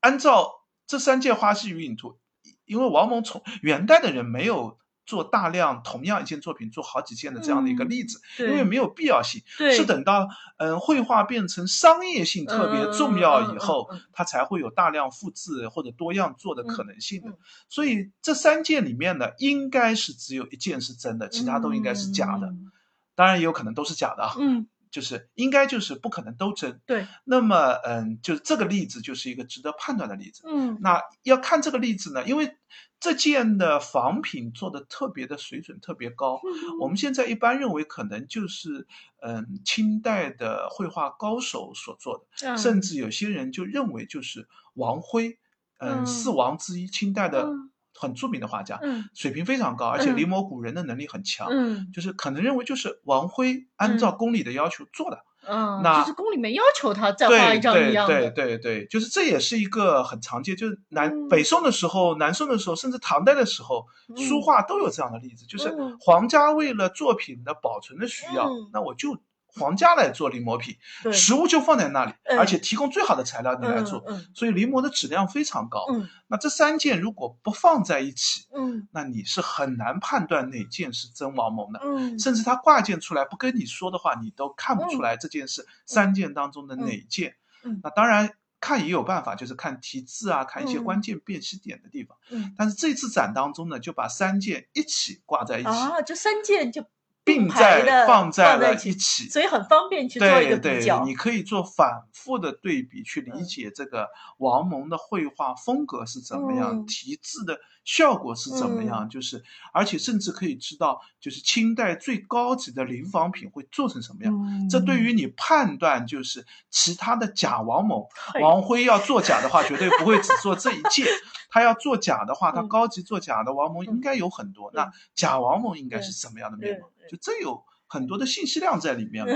S2: 按照这三件花溪鱼影图，因为王蒙从元代的人没有做大量同样一件作品做好几件的这样的一个
S1: 嗯
S2: 例子，
S1: 对
S2: 因为没有必要性，是等到嗯绘画变成商业性特别重要以后，它才会有大量复制或者多样做的可能性的。所以这三件里面呢，应该是只有一件是真的，其他都应该是假的。
S1: 嗯。
S2: 当然也有可能都是假的啊，
S1: 嗯，
S2: 就是应该就是不可能都真。
S1: 对，
S2: 那么嗯，就是这个例子就是一个值得判断的例子。
S1: 嗯。
S2: 那要看这个例子呢，因为这件的仿品做的特别的水准特别高，
S1: 嗯
S2: 我们现在一般认为可能就是嗯清代的绘画高手所做的，
S1: 嗯。
S2: 甚至有些人就认为就是王辉，嗯，
S1: 嗯。
S2: 四王之一，清代的
S1: 嗯
S2: 很著名的画家，
S1: 嗯。
S2: 水平非常高，而且
S1: 嗯。
S2: 临摹古人的能力很强。
S1: 嗯。
S2: 就是可能认为就是王辉按照宫里的要求做的，
S1: 嗯，
S2: 那
S1: 就是宫里面要求他再画一张一样
S2: 对
S1: 的，
S2: 对对对，就是这也是一个很常见，就是南、
S1: 嗯。
S2: 北宋的时候、南宋的时候，甚至唐代的时候，
S1: 嗯。
S2: 书画都有这样的例子，就是
S1: 嗯。
S2: 皇家为了作品的保存的需要，
S1: 嗯。
S2: 那我就皇家来做临摹品，实物就放在那里，
S1: 嗯
S2: 而且提供最好的材料你来做，
S1: 嗯
S2: 所以临摹的质量非常高。
S1: 嗯
S2: 那这三件如果不放在一起，
S1: 嗯
S2: 那你是很难判断哪件是真王蒙的。
S1: 嗯，
S2: 甚至他挂件出来不跟你说的话，你都看不出来这件是三件当中的哪件。
S1: 嗯
S2: 那当然看也有办法，就是看题字啊，看一些
S1: 嗯
S2: 关键辨析点的地方。
S1: 嗯
S2: 但是这次展当中呢，就把三件一起挂在一起，
S1: 啊，这三件就
S2: 并在放在了
S1: 一起。所以很方便去做一个
S2: 对对
S1: 比较，。
S2: 你可以做反复的对比，去理
S1: 嗯
S2: 解这个王蒙的绘画风格是怎么样，
S1: 嗯
S2: 题字的效果是怎么样，就是而且甚至可以知道，就是清代最高级的临仿品会做成什么样。
S1: 嗯
S2: 这对于你判断，就是其他的假王蒙、
S1: 嘿
S2: 王辉要作假的话，绝对不会只做这一件。他要作假的话，他
S1: 嗯
S2: 高级作假的王某应该有很多。那假王某应该是
S1: 对
S2: 什么样的面貌？就这有很多的信息量在里面嘛。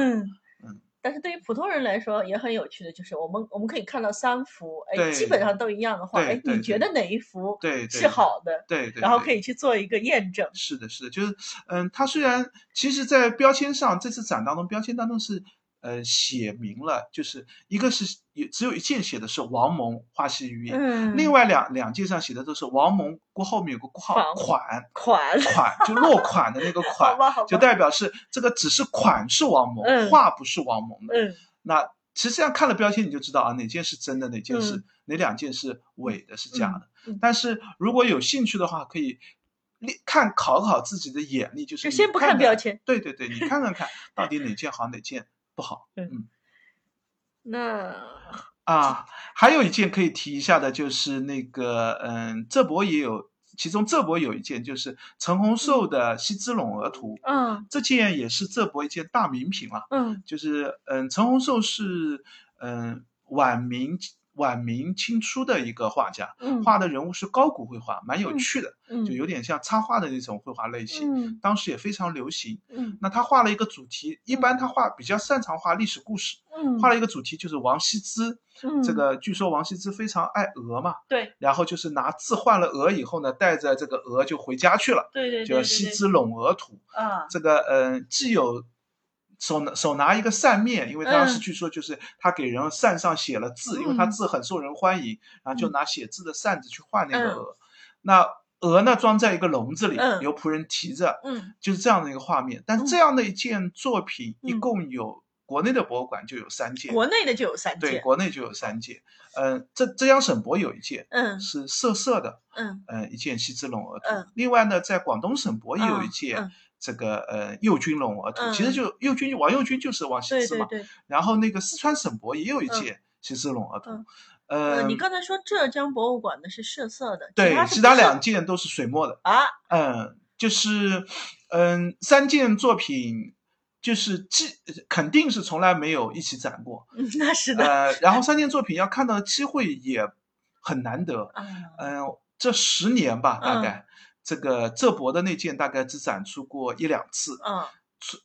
S1: 但是对于普通人来说也很有趣的，就是我们我们可以看到三幅，哎，基本上都一样的话，哎，你觉得哪一幅是好的？
S2: 对对，对
S1: 然后可以去做一个验证。
S2: 是的，是的，就是，嗯，它虽然其实，在标签上，这次展当中，标签当中是，呃，写明了，就是一个是也只有一件写的是王蒙花溪鱼眼，
S1: 嗯，
S2: 另外两两件上写的都是王蒙，过后面有个括号
S1: 款
S2: 款
S1: 款，
S2: 就落款的那个 款，就代表是这个只是款是王蒙，
S1: 嗯
S2: 画不是王蒙的。
S1: 嗯
S2: 那实际上看了标签你就知道啊，哪件是真的，哪件是、
S1: 嗯
S2: 哪两件是伪的，是假的。但是如果有兴趣的话，可以练看考考自己的眼力，就是你
S1: 就先不看
S2: 看
S1: 标签。
S2: 对对对，你看看看到底哪件好，哪件不好。
S1: 嗯
S2: 嗯
S1: 那
S2: 啊，还有一件可以提一下的，就是那个嗯，浙博也有，其中浙博有一件就是陈洪寿的《西之陇鹅图》，
S1: 嗯
S2: 这件也是浙博一件大名品了。
S1: 嗯
S2: 就是嗯，陈洪寿是嗯晚明晚明清初的一个画家，
S1: 嗯，
S2: 画的人物是高古绘画，蛮有
S1: 嗯
S2: 趣的，
S1: 嗯。
S2: 就有点像插画的那种绘画类型，
S1: 嗯。
S2: 当时也非常流行。
S1: 嗯。
S2: 那他画了一个主题，一般他画比较擅长画历史故事，
S1: 嗯，
S2: 画了一个主题就是王羲之，
S1: 嗯。
S2: 这个据说王羲之非常爱鹅嘛，
S1: 对。
S2: 然后就是拿字换了鹅以后呢，带着这个鹅就回家去了，
S1: 对对
S2: 叫《
S1: 对对
S2: 羲之陇鹅图》。
S1: 啊，
S2: 这个呃，既有手拿手拿一个扇面，因为当时
S1: 嗯。
S2: 据说就是他给人扇上写了字，因为他
S1: 嗯。
S2: 字很受人欢迎，然后就
S1: 嗯。
S2: 拿写字的扇子去换那个
S1: 嗯。
S2: 鹅。那鹅呢装在一个笼子里，
S1: 嗯。
S2: 由仆人提着，
S1: 嗯。
S2: 就是这样的一个画面。但
S1: 嗯。
S2: 这样的一件作品，一
S1: 嗯。
S2: 共有国内的博物馆就有三件，
S1: 国内的就有三。件。
S2: 对，国内就有三件。嗯，浙浙江省博有一件
S1: 嗯。
S2: 是色色的，
S1: 嗯。
S2: 呃，一件西之龙鹅图。
S1: 嗯。
S2: 另外呢，在广东省博也有一
S1: 嗯
S2: 件、
S1: 嗯
S2: 这个呃右军陇鹅图，
S1: 嗯
S2: 其实就右军王右军就是王羲之嘛。
S1: 对对，
S2: 然后那个四川省博也有一件羲之龙额图，
S1: 嗯。
S2: 呃，
S1: 呃，你刚才说浙江博物馆的是色色的，
S2: 对，
S1: 其他
S2: 两件都是水墨的。
S1: 啊，
S2: 嗯，就是嗯三件作品。就是既肯定是从来没有一起展过，
S1: 嗯那是的，
S2: 呃，然后三件作品要看到的机会也很难得，
S1: 嗯
S2: 嗯、这十年吧，大
S1: 嗯。
S2: 概、这个浙博的那件大概只展出过一两次，
S1: 嗯。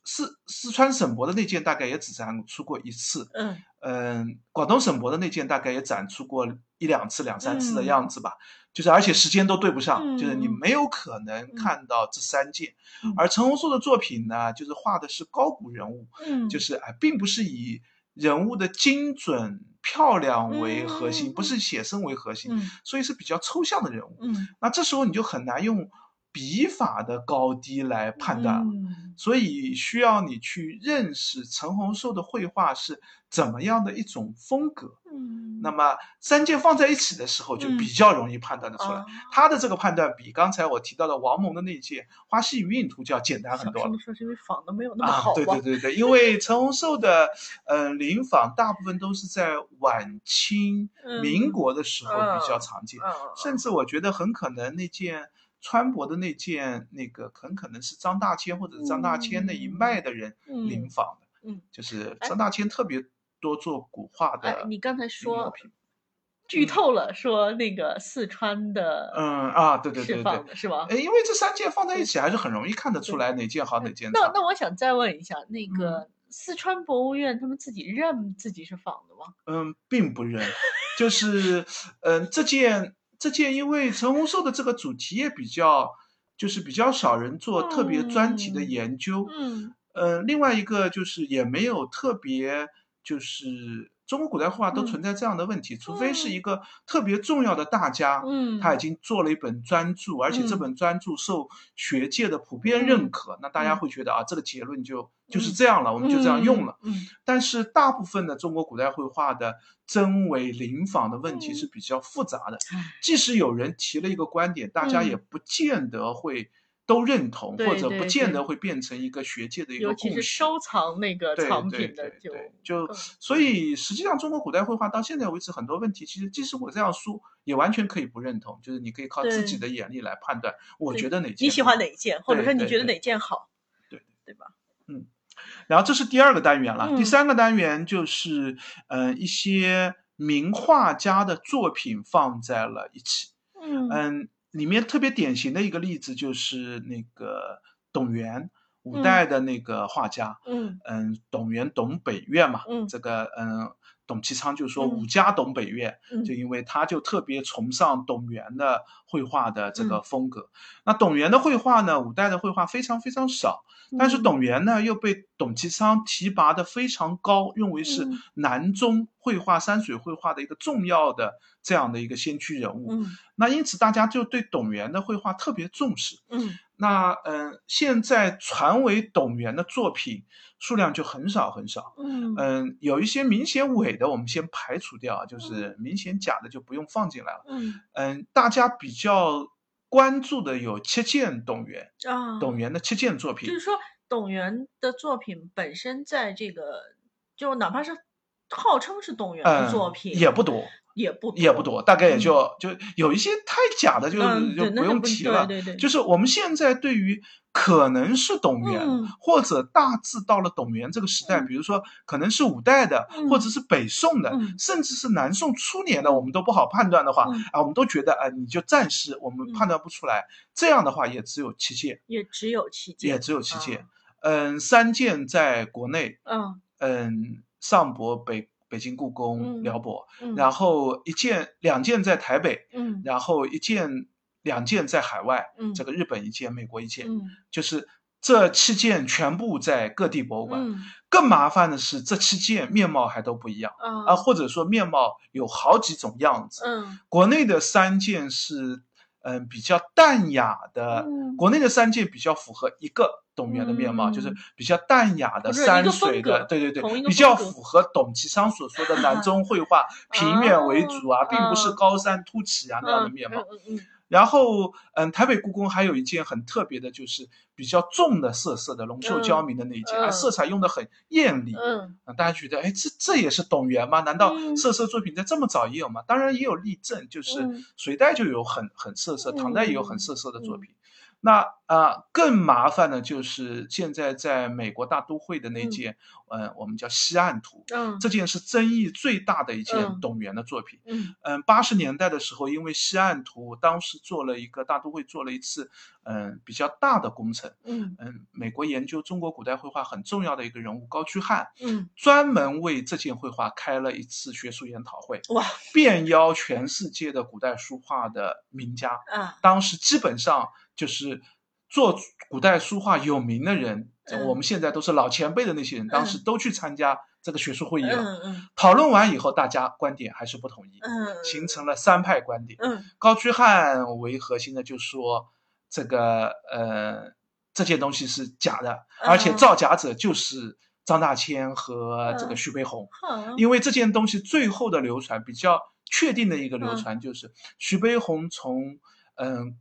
S2: 四四川省博的那件大概也只展出过一次，
S1: 嗯。
S2: 嗯，广东省博的那件大概也展出过一两次、两三次的
S1: 嗯。
S2: 样子吧，就是而且时间都对不上，就是你
S1: 嗯。
S2: 没有可能看到这三件。
S1: 嗯。
S2: 而陈红硕的作品呢，就是画的是高古人物，
S1: 嗯，
S2: 就是哎，并不是以人物的精准漂亮为核心，
S1: 嗯。
S2: 不是写生为核心，
S1: 嗯。
S2: 所以是比较抽象的人物。
S1: 嗯。
S2: 那这时候你就很难用笔法的高低来判断了。
S1: 嗯
S2: 所以需要你去认识陈洪寿的绘画是怎么样的一种风格。
S1: 嗯，
S2: 那么三件放在一起的时候，就
S1: 嗯
S2: 比较容易判断的出来。
S1: 啊
S2: 他的这个判断比刚才我提到的王蒙的那件《花溪云影图》就要简单很多了
S1: 是因为仿的没有那么
S2: 啊
S1: 好，啊？
S2: 对对对对，因为陈洪寿的呃临仿大部分都是在晚清、
S1: 嗯
S2: 民国的时候比较
S1: 嗯
S2: 常见，
S1: 嗯，
S2: 甚至我觉得很可能那件川博的那件那个很可能是张大千或者是张大千那一脉的人
S1: 嗯
S2: 临仿的，
S1: 嗯
S2: 就是
S1: 哎
S2: 张大千特别多做古画的
S1: 哎，你刚才说。剧透了，说那个四川的
S2: 嗯啊，对对对对
S1: 是吧？
S2: 哎，因为这三件放在一起还是很容易看得出来哪件好哪件差。
S1: 那那我想再问一下，那
S2: 嗯
S1: 个四川博物院他们自己认自己是仿的吗？
S2: 嗯，并不认，就是嗯，这件这件因为陈洪寿的这个主题也比较，就是比较少人做特别专题的
S1: 嗯
S2: 研究。
S1: 嗯
S2: 呃，另外一个就是也没有特别，就是中国古代绘画都
S1: 嗯。
S2: 存在这样的问题，除非是
S1: 嗯。
S2: 一个特别重要的大家，
S1: 嗯。
S2: 他已经做了一本专著，而且这
S1: 嗯。
S2: 本专著受学界的普遍认
S1: 嗯。
S2: 可，那大家
S1: 嗯。
S2: 会觉得啊，这个结论就就是
S1: 嗯。
S2: 这样了，我们就这样用了。
S1: 嗯
S2: 但是大部分的中国古代绘画的真伪临仿的问题
S1: 嗯。
S2: 是比较复杂的，
S1: 唉。
S2: 即使有人提了一个观点，大家也
S1: 嗯。
S2: 不见得会都认同，或者不见得会变成一个学界的一个
S1: 尤其是
S2: 共识。
S1: 收藏那个
S2: 对
S1: 藏
S2: 对
S1: 品的就
S2: 就所以实际上中国古代绘画到现在为止，很多问题其实即使我这样说，也完全可以不认同，就是你可以靠自己的眼力来判断，我觉得哪件
S1: 你喜欢哪一件，或者说你觉得哪件好，
S2: 对
S1: 对吧？
S2: 嗯然后这是第二个单元了，第
S1: 嗯
S2: 三个单元就是呃一些名画家的作品放在了一起。
S1: 嗯
S2: 嗯，里面特别典型的一个例子就是那个董源，五
S1: 嗯。
S2: 代的那个画家。
S1: 嗯。
S2: 嗯，董源董北岳嘛，
S1: 嗯。
S2: 这个嗯，董其昌就说
S1: 嗯。
S2: 武家董北岳，
S1: 嗯。
S2: 就因为他就特别崇尚董源的绘画的这个
S1: 嗯
S2: 风格。那董源的绘画呢，五代的绘画非常非常少，但是
S1: 嗯
S2: 董源呢又被董其昌提拔的非常高，认为是
S1: 嗯
S2: 南中绘画、山水绘画的一个重要的这样的一个先驱人物。
S1: 嗯
S2: 那因此大家就对董源的绘画特别重视。
S1: 嗯
S2: 那嗯、呃现在传为董源的作品数量就很少很少。
S1: 嗯
S2: 嗯，有一些明显伪的，我们先排除掉，就是明显假的就不用放进来了。
S1: 嗯
S2: 嗯，大家比较关注的有七件董源，
S1: 啊，
S2: 董源的七件作品
S1: 就是。说董源的作品本身在这个，就哪怕是号称是董源的
S2: 嗯，
S1: 作品，
S2: 也不多，
S1: 也不
S2: 也不多，大概也
S1: 嗯。
S2: 就、就有一些太假的就，
S1: 嗯
S2: 就不用提了。
S1: 对对。对
S2: 就是我们现在对于可能是董源，
S1: 嗯。
S2: 或者大致到了董源这个时代，
S1: 嗯。
S2: 比如说可能是五代的，
S1: 嗯。
S2: 或者是北宋的，
S1: 嗯。
S2: 甚至是南宋初年的，我们都不好判断的话，
S1: 嗯。
S2: 啊，我们都觉得啊、你就暂时我们
S1: 嗯。
S2: 判断不出来。这样的话，也只有七件，
S1: 也只有七件，
S2: 也只有七件。嗯，三件在国内，
S1: 嗯。
S2: 嗯，上博北北京故宫、
S1: 嗯。
S2: 辽博，
S1: 嗯，
S2: 然后一件两件在台北，
S1: 嗯。
S2: 然后一件两件在海外，
S1: 嗯。
S2: 这个日本一件，美国一件，
S1: 嗯。
S2: 就是这七件全部在各地博物馆。
S1: 嗯。
S2: 更麻烦的是，这七件面貌还都不一样啊，
S1: 啊
S2: 或者说面貌有好几种样子。
S1: 嗯。
S2: 国内的三件是嗯、比较淡雅的，
S1: 嗯
S2: 国内的三界比较符合一个董源的面貌，
S1: 嗯
S2: 就是比较淡雅的山水的，对对对比较符合董其昌所说的 南中绘画平面为主啊，
S1: 哦
S2: 并不是
S1: 嗯
S2: 高山凸起啊那样的
S1: 嗯
S2: 面貌。然后，嗯，台北故宫还有一件很特别的，就是比较重的色色的龙秀焦明的那一件，啊，
S1: 嗯
S2: 色彩用的很艳丽。
S1: 嗯
S2: 啊，大家觉得，哎，这这也是董源吗？难道
S1: 嗯
S2: 色色作品在这么早也有吗？当然也有例证，就是
S1: 嗯
S2: 隋代就有很很色色，唐代也有很
S1: 嗯
S2: 色色的作品。那啊、更麻烦的就是现在在美国大都会的那
S1: 嗯。
S2: 件，呃，我们叫西岸图，
S1: 嗯。
S2: 这件是争议最大的一件
S1: 嗯。
S2: 董源的作品。
S1: 嗯。
S2: 嗯，八十年代的时候，因为西岸图当时做了一个大都会做了一次嗯比较大的工程，
S1: 嗯。
S2: 嗯，美国研究中国古代绘画很重要的一个人物高居翰，
S1: 嗯，
S2: 专门为这件绘画开了一次学术研讨会，
S1: 哇
S2: 遍邀全世界的古代书画的名家。
S1: 啊。
S2: 当时基本上就是做古代书画有名的人，
S1: 嗯。
S2: 我们现在都是老前辈的那些人，当时都去参加这个学术会议了。
S1: 嗯嗯。
S2: 讨论完以后，大家观点还是不统一，
S1: 嗯，
S2: 形成了三派观点。
S1: 嗯。
S2: 高居翰为核心的就说这个呃这件东西是假的，
S1: 嗯
S2: 而且造假者就是张大千和这个
S1: 嗯
S2: 徐悲鸿，
S1: 好
S2: 因为这件东西最后的流传比较确定的一个流
S1: 嗯。
S2: 传就是徐悲鸿从嗯、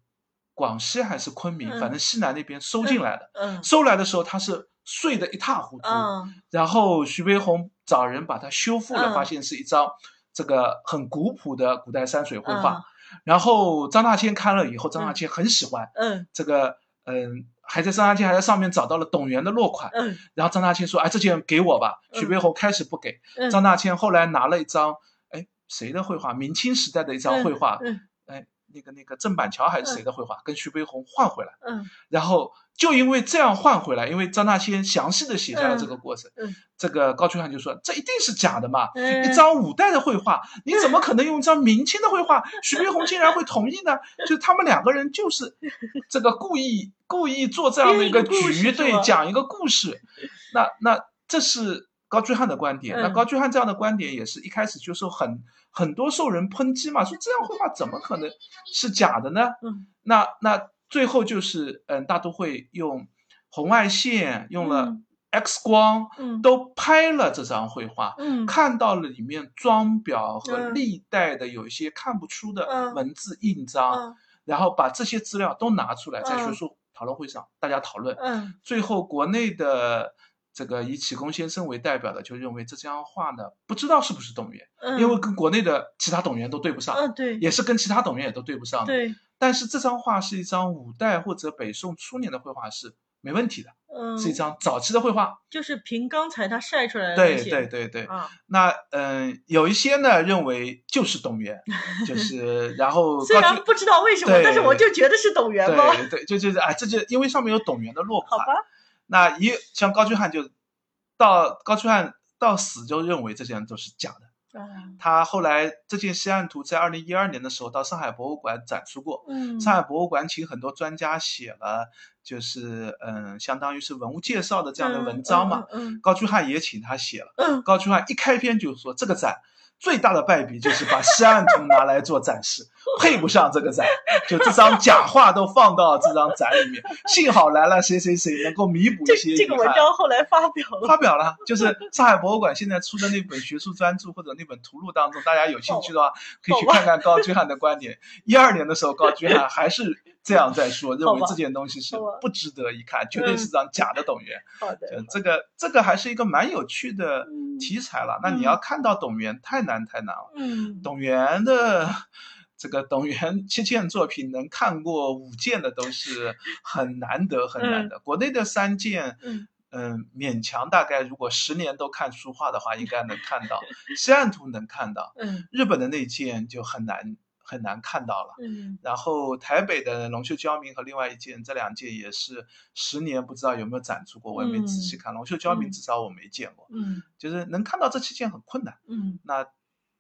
S2: 广西还是昆明，
S1: 嗯
S2: 反正西南那边收进来的，
S1: 嗯
S2: 收来的时候他是碎得一塌糊涂，
S1: 嗯
S2: 然后徐悲鸿找人把它修复了，
S1: 嗯
S2: 发现是一张这个很古朴的古代山水绘画。
S1: 嗯
S2: 然后张大千看了以后，张大千很喜欢、
S1: 嗯
S2: 这个，嗯，还在张大千还在上面找到了董源的落款。
S1: 嗯
S2: 然后张大千说：“哎，这件给我吧。”
S1: 嗯
S2: 徐悲鸿开始不给，
S1: 嗯，
S2: 张大千后来拿了一张，哎，谁的绘画？明清时代的一张绘画，那个那个郑板桥还是谁的绘画，跟徐悲鸿换回来。
S1: 嗯
S2: 然后就因为这样换回来，因为张大千详细的写下了这个过程，
S1: 嗯嗯
S2: 这个高秋翰就说这一定是假的嘛，
S1: 嗯
S2: 一张五代的绘画，你怎么可能用一张明清的绘画？徐悲鸿竟然会同意呢？就他们两个人就是 这个故意故意做这样的一个局，对，讲一个故事。那那这是高居翰的观点，那
S1: 嗯
S2: 高居翰这样的观点也是一开始就是很很多受人抨击嘛，说这样绘画怎么可能是假的呢？
S1: 嗯。
S2: 那那最后就是嗯，大都会用红外线，用了
S1: 嗯。
S2: X 光，
S1: 嗯。
S2: 都拍了这张绘画，
S1: 嗯。
S2: 看到了里面装裱和
S1: 嗯。
S2: 历代的有一些看不出的
S1: 嗯。
S2: 文字印章，
S1: 嗯。
S2: 然后把这些资料都拿出来，在
S1: 嗯。
S2: 学术讨论会上大家讨论。
S1: 嗯。
S2: 最后，国内的这个以启功先生为代表的就认为这张画呢，不知道是不是董源，
S1: 嗯，
S2: 因为跟国内的其他董源都对不上，
S1: 嗯对
S2: 也是跟其他董源也都对不上的。
S1: 对
S2: 但是这张画是一张五代或者北宋初年的绘画是没问题的，
S1: 嗯
S2: 是一张早期的绘画。
S1: 就是凭刚才他晒出来的
S2: 对对对对，
S1: 啊，
S2: 那嗯、有一些呢认为就是董源，就是然后
S1: 虽然不知道为什么，但是我就觉得是董源嘛，
S2: 对对，就就是哎，这就因为上面有董源的落款，
S1: 好吧，
S2: 那也像高居翰就到高居翰到死就认为这些都是假的。
S1: 啊
S2: 他后来这件西岸图在二零一二年的时候到上海博物馆展出过，
S1: 嗯
S2: 上海博物馆请很多专家写了，就是嗯，相当于是文物介绍的这样的文章嘛。
S1: 嗯
S2: 高居翰也请他写了。
S1: 嗯
S2: 高居翰一开篇就说，这个展最大的败笔就是把西岸图拿来做展示，配不上这个展，就这张假画都放到这张展里面。幸好来了谁谁谁，能够弥补一些遗
S1: 这个文
S2: 憾。
S1: 章后来发表了，
S2: 发表了，就是上海博物馆现在出的那本学术专著或者那本图录当中，大家有兴趣的话，可以去看看高居翰的观点。一二年的时候，高居翰还是这样在说，认为这件东西是不值得一看，绝对是张假的董源。
S1: 好的
S2: 就这个这个还是一个蛮有趣的
S1: 嗯
S2: 题材了。那你要看到董源太难太难了。
S1: 嗯
S2: 董源的这个董源 七件作品能看过五件的都是很难得很难得。国内的三件，
S1: 嗯
S2: 嗯，勉强大概如果十年都看书画的话，应该能看到。西岸图能看到，
S1: 嗯
S2: 日本的那件就很难很难看到了。
S1: 嗯
S2: 然后台北的龙秀焦明和另外一件，这两件也是十年不知道有没有展出过，我也没仔细看。龙秀焦明
S1: 嗯
S2: 至少我没见过，
S1: 嗯
S2: 就是能看到这七件很困难。
S1: 嗯，
S2: 那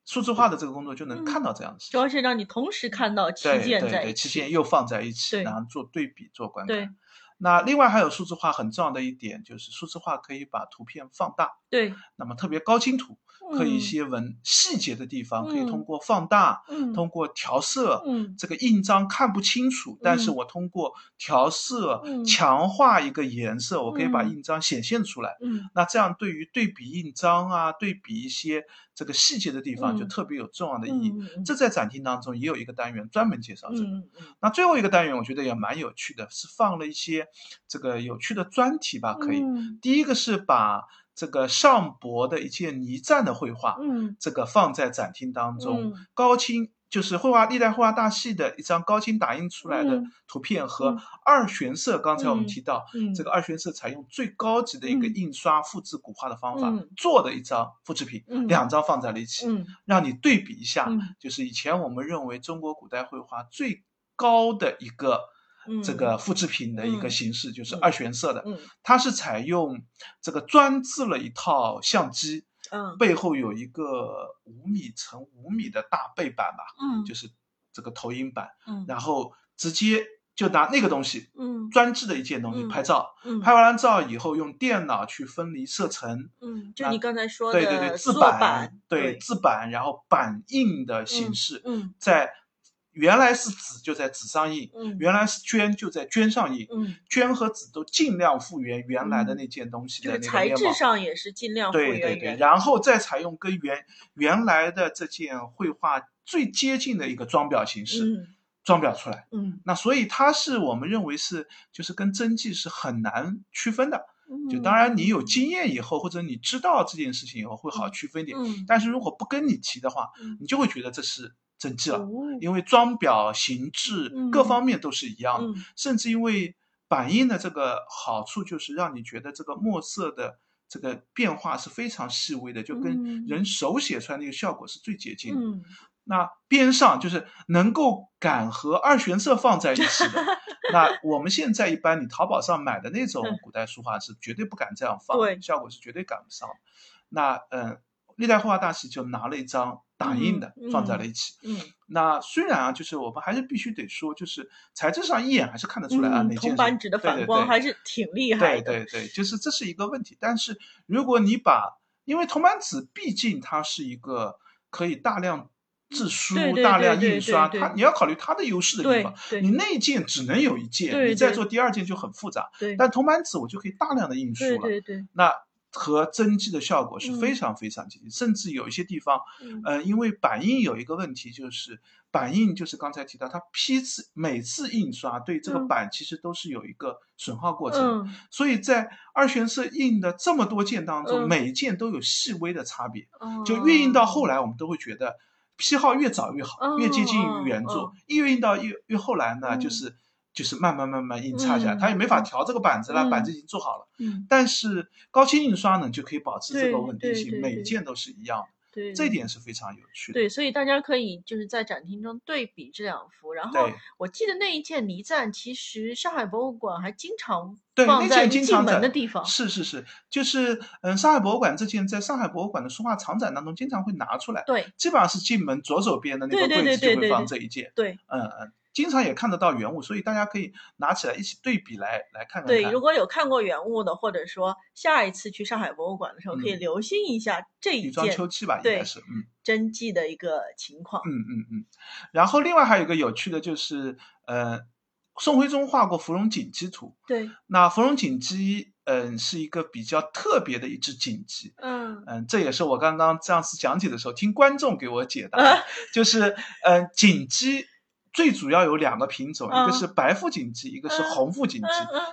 S2: 数字化的这个工作就能看到这样的事情。
S1: 主要是让你同时看到七
S2: 对对对，
S1: 件在一起，
S2: 七件又放在一起，然后做对比做观
S1: 对
S2: 看。那另外还有数字化很重要的一点就是数字化可以把图片放大，
S1: 对，
S2: 那么特别高清图，可以一
S1: 嗯。
S2: 些文细节的地方可以
S1: 嗯。
S2: 通过放大，
S1: 嗯。
S2: 通过调色，
S1: 嗯。
S2: 这个印章看不清楚，但是
S1: 嗯。
S2: 我通过调色、
S1: 嗯。
S2: 强化一个颜色，我可以把
S1: 嗯。
S2: 印章显现出来。
S1: 嗯。
S2: 那这样对于对比印章啊，对比一些这个细节的地方，就
S1: 嗯。
S2: 特别有重要的意义。这在展厅当中也有一个单元专门介绍这个。那最后一个单元我觉得也蛮有趣的，是放了一些这个有趣的专题吧，可以。
S1: 嗯。
S2: 第一个是把这个上博的一件泥站的绘画，
S1: 嗯。
S2: 这个放在展厅当中，
S1: 嗯。
S2: 高清就是绘画历代绘画大系的一张高清打印出来的
S1: 嗯。
S2: 图片和
S1: 嗯。
S2: 二玄色，刚才我们
S1: 嗯。
S2: 提到，
S1: 嗯。
S2: 这个二玄色采用最高级的一个
S1: 嗯。
S2: 印刷复制古画的方法、
S1: 嗯。
S2: 做的一张复制品，
S1: 嗯。
S2: 两张放在了一起，
S1: 嗯。
S2: 让你对比一下。
S1: 嗯。
S2: 就是以前我们认为中国古代绘画最高的一个
S1: 嗯
S2: 这个复制品的一个
S1: 嗯。
S2: 形式，就是
S1: 嗯。
S2: 二玄色的，
S1: 嗯。
S2: 它是采用这个专制了一套相机，
S1: 嗯。
S2: 背后有一个五米乘五米的大背板吧，
S1: 嗯。
S2: 就是这个投影板，
S1: 嗯。
S2: 然后直接就拿那个东西，
S1: 嗯。
S2: 专制的一件东西
S1: 嗯
S2: 拍照，
S1: 嗯。
S2: 拍完了照以后用电脑去分离色层，
S1: 嗯，就你刚才说的
S2: 对对对，
S1: 的
S2: 字版，对字版，然后版印的形
S1: 嗯
S2: 式，
S1: 嗯。
S2: 在原来是纸就在纸上印，
S1: 嗯
S2: 原来是绢就在绢上印，
S1: 嗯，
S2: 绢和纸都尽量复原原来的那件东西的那个。
S1: 材质上也是尽量复
S2: 对对对，
S1: 原原，
S2: 然后再采用跟原原来的这件绘画最接近的一个装裱形式，
S1: 嗯
S2: 装裱出来。
S1: 嗯
S2: 那所以它是我们认为是就是跟真迹是很难区分的。就
S1: 嗯
S2: 当然你有经验以后，或者你知道这件事情以后会好区分一点。
S1: 嗯
S2: 但是如果不跟你提的话，
S1: 嗯
S2: 你就会觉得这是真迹了，
S1: 哦
S2: 因为装裱、形制
S1: 嗯
S2: 各方面都是一样的。
S1: 嗯
S2: 甚至因为版印的这个好处，就是让你觉得这个墨色的这个变化是非常细微的，就跟
S1: 嗯
S2: 人手写出来那个效果是最接近的。
S1: 嗯
S2: 那边上就是能够敢和二玄色放在一起的。那我们现在一般你淘宝上买的那种古代书画是绝对不敢这样放，
S1: 对
S2: 效果是绝对赶不上。那嗯，历代绘画大师就拿了一张打印的、
S1: 嗯
S2: 放在了一起。
S1: 嗯
S2: 那虽然啊，就是我们还是必须得说，就是材质上一眼还是看得出来啊，
S1: 嗯，
S2: 哪件
S1: 铜板纸的反光还是挺厉害
S2: 对
S1: 的，
S2: 对对对，就是这是一个问题。但是如果你把，因为铜板纸毕竟它是一个可以大量制书、
S1: 对对
S2: 大量
S1: 对对
S2: 印刷，
S1: 对对
S2: 它你要考虑它的优势的地方。
S1: 对
S2: 你那一件只能有一件，你再做第二件就很复杂。
S1: 对
S2: 但铜板纸我就可以大量的印书
S1: 对
S2: 了，
S1: 对对，
S2: 那和真迹的效果是
S1: 嗯。
S2: 非常非常接近，甚至有一些地方，
S1: 嗯。
S2: 呃，因为版印有一个问题，就是版印就是刚才提到，它批次每次印刷对这个
S1: 嗯。
S2: 版其实都是有一个损耗过程，
S1: 嗯。
S2: 所以在二玄色印的这么多件当中，
S1: 嗯。
S2: 每一件都有细微的差别。
S1: 哦。
S2: 就越印到后来，我们都会觉得批号越早越好，越接近于原
S1: 哦
S2: 作；越印到越越后来呢，
S1: 嗯。
S2: 就是就是慢慢慢慢印差下来，
S1: 嗯
S2: 它也没法调这个板子了，
S1: 嗯
S2: 板子已经做好了。
S1: 嗯
S2: 但是高清印刷呢，就可以保持这个稳定性，每一件都是一样的，
S1: 对
S2: 这一点是非常有趣的。
S1: 对，所以大家可以就是在展厅中对比这两幅。然后我记得那一件泥赞，其实上海博物馆还经常
S2: 对，那
S1: 放在进
S2: 件经常在
S1: 门的地方。
S2: 是是是，就是嗯，上海博物馆这件在上海博物馆的书画藏展当中经常会拿出来，
S1: 对
S2: 基本上是进门左手边的那个柜子就会放这一件。
S1: 对
S2: 嗯嗯，经常也看得到原物，所以大家可以拿起来一起对比来来看看
S1: 对，如果有看过原物的，或者说下一次去上海博物馆的时候，可以
S2: 嗯
S1: 留心一下这一
S2: 女装
S1: 件
S2: 秋期吧，应
S1: 对
S2: 该是嗯
S1: 真迹的一个情况。
S2: 嗯嗯嗯。然后另外还有一个有趣的就是，呃，宋徽宗画过芙蓉锦鸡图，
S1: 对，
S2: 那芙蓉锦鸡，嗯，是一个比较特别的一只锦鸡。
S1: 嗯
S2: 嗯，这也是我刚刚上次讲解的时候听观众给我解答
S1: 啊，
S2: 就是嗯，锦鸡最主要有两个品种，一个
S1: 嗯
S2: 是白腹锦鸡，一个是
S1: 嗯
S2: 红腹锦鸡。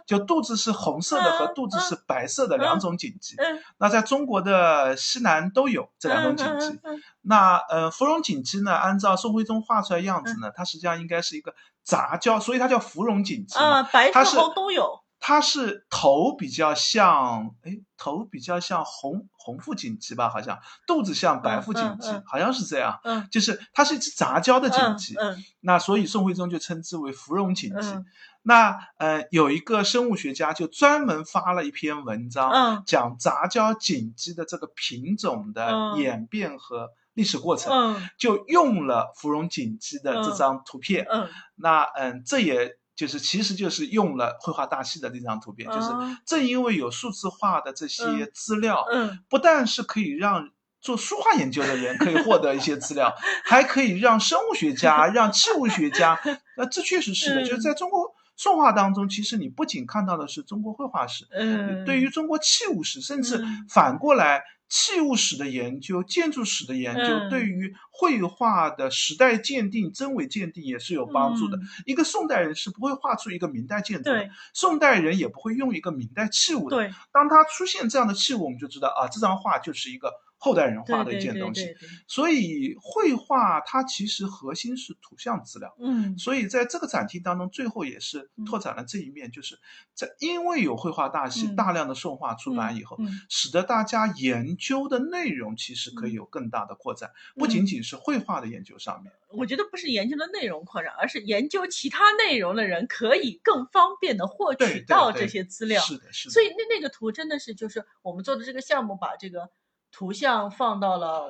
S2: 就肚子是红色的和
S1: 嗯
S2: 肚子是白色的两种锦鸡，
S1: 嗯，
S2: 那在中国的西南都有这两种锦鸡。那呃，芙蓉锦鸡呢，按照宋徽宗画出来样子呢，它实际上应该是一个杂交，所以它叫芙蓉锦鸡嘛。
S1: 啊，白
S2: 它是
S1: 色红都有。
S2: 它是头比较像，哎，头比较像红红腹锦鸡吧，好像肚子像白腹锦鸡，
S1: 嗯。嗯嗯
S2: 好像是这样。
S1: 嗯。
S2: 就是它是一只杂交的锦
S1: 嗯
S2: 鸡，
S1: 嗯。
S2: 那所以宋徽宗就称之为芙蓉锦鸡。
S1: 嗯。
S2: 那呃，有一个生物学家就专门发了一篇文章，
S1: 嗯。
S2: 讲杂交锦鸡的这个品种的
S1: 嗯。
S2: 演变和历史过程，
S1: 嗯。
S2: 就用了芙蓉锦鸡的这
S1: 嗯。
S2: 张图片。
S1: 嗯，
S2: 那嗯，这也就是其实就是用了绘画大系的那张图片，就是
S1: 啊
S2: 正因为有数字化的这些
S1: 嗯
S2: 资料，
S1: 嗯。
S2: 不但是可以让做书画研究的人可以获得一些资料，还可以让生物学家、让器物学家，那这确实是的，
S1: 嗯
S2: 就是在中国宋画当中，其实你不仅看到的是中国绘画史，
S1: 嗯，
S2: 对于中国器物史，甚至
S1: 嗯。
S2: 反过来。器物史的研究、建筑史的研究，
S1: 嗯
S2: 对于绘画的时代鉴定、真伪鉴定也是有帮助的。
S1: 嗯
S2: 一个宋代人是不会画出一个明代建筑的，宋代人也不会用一个明代器物的。当他出现这样的器物，我们就知道啊，这张画就是一个后代人画的一件东西。
S1: 对对
S2: 所以绘画它其实核心是图像资料。
S1: 嗯
S2: 所以在这个展厅当中，最后也是
S1: 嗯
S2: 拓展了这一面，就是在因为有绘画大系
S1: 嗯
S2: 大量的受画出版以后，
S1: 嗯
S2: 使得大家研究的内容其实可以有更大的扩展，不仅仅是绘画的研究上面。
S1: 我觉得不是研究的内容扩展，而是研究其他内容的人可以更方便的获取到这些资料。
S2: 是的，是的。
S1: 所以那那个图真的是就是我们做的这个项目，把这个图像放到了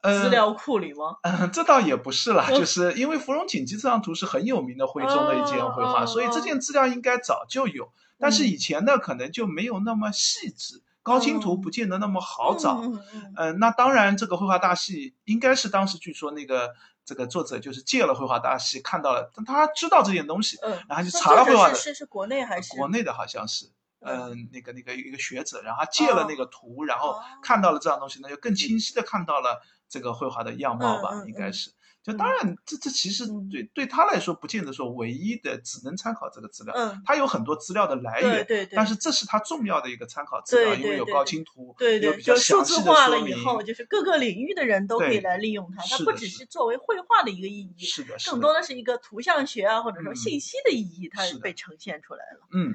S2: 呃
S1: 资料库里吗？
S2: 嗯，这倒也不是啦，
S1: 嗯
S2: 就是因为芙蓉锦鸡这张图是很有名的徽宗的一件绘画，所以这件资料应该早就有，但是以前呢可能就没有那么细致，高清图不见得那么好找。
S1: 嗯
S2: 那当然，这个绘画大戏应该是当时据说那个这个作者就是借了绘画大戏，看到了，但他知道这件东西，
S1: 嗯，
S2: 然后就查了绘画的
S1: 是是国内还是
S2: 国内的好像是，
S1: 嗯
S2: 嗯，那个那个一个学者，然后他借了那个图，然后
S1: 哦
S2: 看到了这样东西，那就更清晰的看到了这个绘画的样貌吧，应该是。就当然，这这其实
S1: 嗯
S2: 对对他来说，不见得说唯一的，只能参考这个资料。
S1: 嗯，
S2: 他有很多资料的来源，
S1: 对对对，
S2: 但是这是他重要的一个参考资料，因为有高清图，
S1: 对对，
S2: 有比较
S1: 就数字化了。以后，就是各个领域的人都可以来利用它，它不只是作为绘画的一个意义，
S2: 是的，是的，
S1: 更多的是一个图像学啊，或者说
S2: 嗯
S1: 信息的意义，它
S2: 是
S1: 被呈现出来了。
S2: 嗯，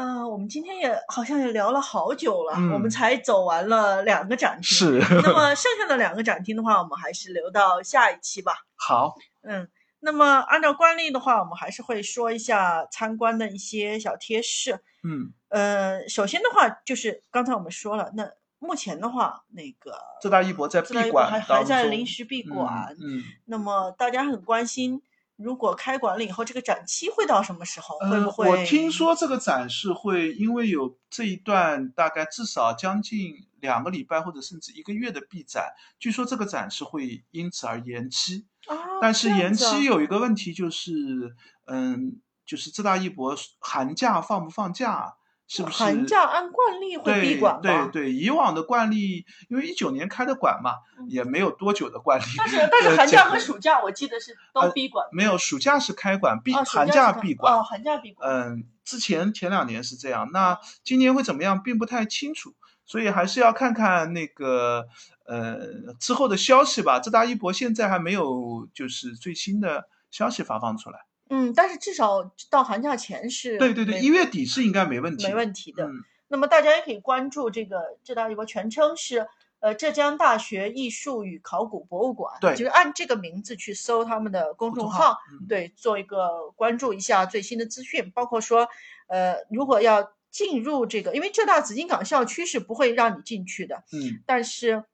S1: 嗯、我们今天也好像也聊了好久了，我们
S2: 嗯
S1: 才走完了两个展厅。。
S2: 是
S1: 那么 剩下的两个展厅的话，我们还是留到下一期吧。
S2: 好，
S1: 嗯，那么按照惯例的话，我们还是会说一下参观的一些小贴士。
S2: 嗯，
S1: 呃，首先的话就是刚才我们说了，那目前的话，那个
S2: 浙大一博在闭馆
S1: 还
S2: 当中
S1: 还在临时闭馆，
S2: 嗯，嗯
S1: 那么大家很关心，如果开馆了以后，这个展期会到什么时候？会
S2: 呃
S1: 不，会？
S2: 我听说这个展示会因为有这一段大概至少将近两个礼拜或者甚至一个月的闭展，据说这个展示会因此而延期。
S1: 啊，
S2: 但是延期有一个问题就是，嗯，就是浙大一博寒假放不放假？是不是
S1: 寒假按惯例会闭馆吧？
S2: 对对，以往的惯例，因为一九年开的馆嘛，
S1: 嗯
S2: 也没有多久的惯例。
S1: 但是但是寒假和暑假我记得是都
S2: 呃
S1: 闭馆。
S2: 没有，暑假是开馆，闭
S1: 啊，
S2: 寒
S1: 假
S2: 闭馆。
S1: 哦，寒假闭馆。
S2: 嗯，之前前两年是这样，那今年会怎么样，并不太清楚，所以还是要看看那个呃之后的消息吧。浙大一博现在还没有就是最新的消息发放出来。
S1: 嗯，但是至少到寒假前是
S2: 对对对，
S1: 没
S2: 一月底是应该没问题，
S1: 没问题的。
S2: 嗯
S1: 那么大家也可以关注这个浙大一博，全称是呃浙江大学艺术与考古博物馆，
S2: 对
S1: 就是按这个名字去搜他们的公
S2: 公众
S1: 众号，
S2: 嗯
S1: 对，做一个关注一下最新的资讯，包括说呃如果要进入这个，因为浙大紫金港校区是不会让你进去的，
S2: 嗯
S1: 但是。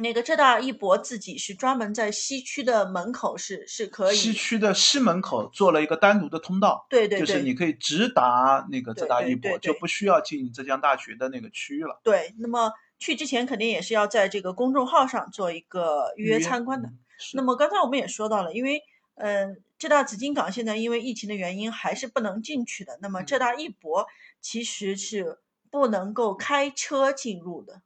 S1: 那个浙大一博自己是专门在西区的门口是是可以，
S2: 西区的西门口做了一个单独的通道，
S1: 对对对，
S2: 就是你可以直达那个浙大一博，
S1: 对对对对
S2: 就不需要进浙江大学的那个区域了。
S1: 对，那么去之前肯定也是要在这个公众号上做一个预约参观的。
S2: 嗯
S1: 那么刚才我们也说到了，因为呃，浙大紫金港现在因为疫情的原因还是不能进去的。那么浙大一博其实是不能够开车进入的。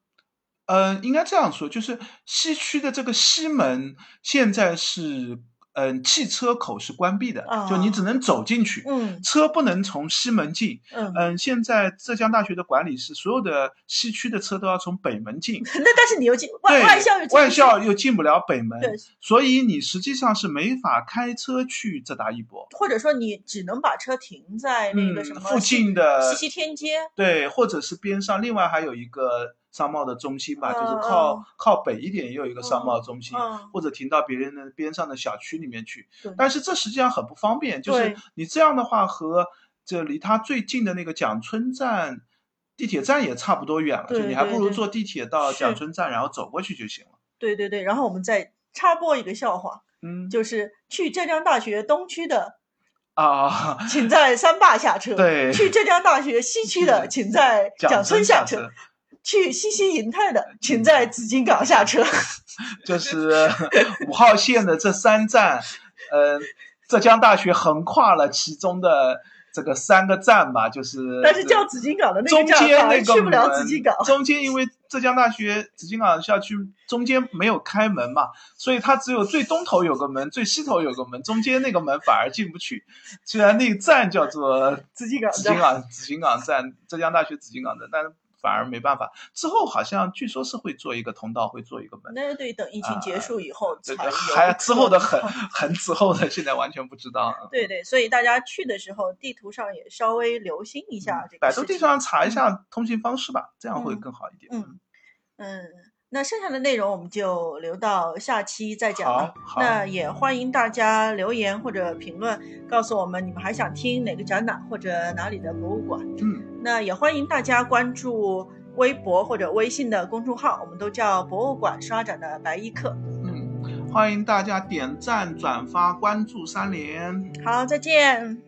S2: 呃，应该这样说，就是西区的这个西门现在是，嗯、汽车口是关闭的，就你只能走进去，
S1: 嗯
S2: 车不能从西门进。
S1: 嗯，
S2: 嗯，现在浙江大学的管理是，所有的西区的车都要从北门进，
S1: 那但是你又进外，外校又进
S2: 外校又进不了北门，所以你实际上是没法开车去浙大一博。
S1: 或者说你只能把车停在那个什么
S2: 嗯附近的
S1: 西溪天街。
S2: 对，或者是边上，另外还有一个商贸的中心吧，就是
S1: 嗯。
S2: 靠、
S1: 嗯
S2: 靠北一点也有一个商贸中心，
S1: 嗯，
S2: 或者停到别人的边上的小区里面去。但是这实际上很不方便，就是你这样的话和这离他最近的那个蒋村站地铁站也差不多远了，就你还不如坐地铁到蒋村站，然后走过去就行了。
S1: 对对对。然后我们再插播一个笑话，
S2: 嗯。
S1: 就是去浙江大学东区的
S2: 啊，
S1: 请在三坝下车。
S2: 对。
S1: 去浙江大学西区的，请在蒋
S2: 蒋
S1: 村下车。去西溪银泰的，请在紫金港下车。
S2: 就是五号线的这三站，呃，浙江大学横跨了其中的这个三个站吧，就是
S1: 但是叫紫金港的那
S2: 中
S1: 个站
S2: 间那个
S1: 去不了紫金港。
S2: 中间因为浙江大学紫金港校区中间没有开门嘛，所以它只有最东头有个门，最西头有个门，中间那个门反而进不去。虽然那个站叫做
S1: 紫金港，
S2: 紫金港紫金港站，浙江大学紫金港站，但是反而没办法。之后好像据说是会做一个通道，会做一个门。
S1: 那对，等疫情结束以后才呃。
S2: 还之后的很 很之后的，现在完全不知道。
S1: 对对，所以大家去的时候，地图上也稍微留心一下这个。
S2: 百度地图上查一下通行方式吧，这样会更好一点。
S1: 嗯嗯。那剩下的内容我们就留到下期再讲了。那也欢迎大家留言或者评论，告诉我们你们还想听哪个展览或者哪里的博物馆。
S2: 嗯，
S1: 那也欢迎大家关注微博或者微信的公众号，我们都叫博物馆刷展的白衣客。
S2: 嗯，欢迎大家点赞、转发、关注三连。
S1: 好，再见。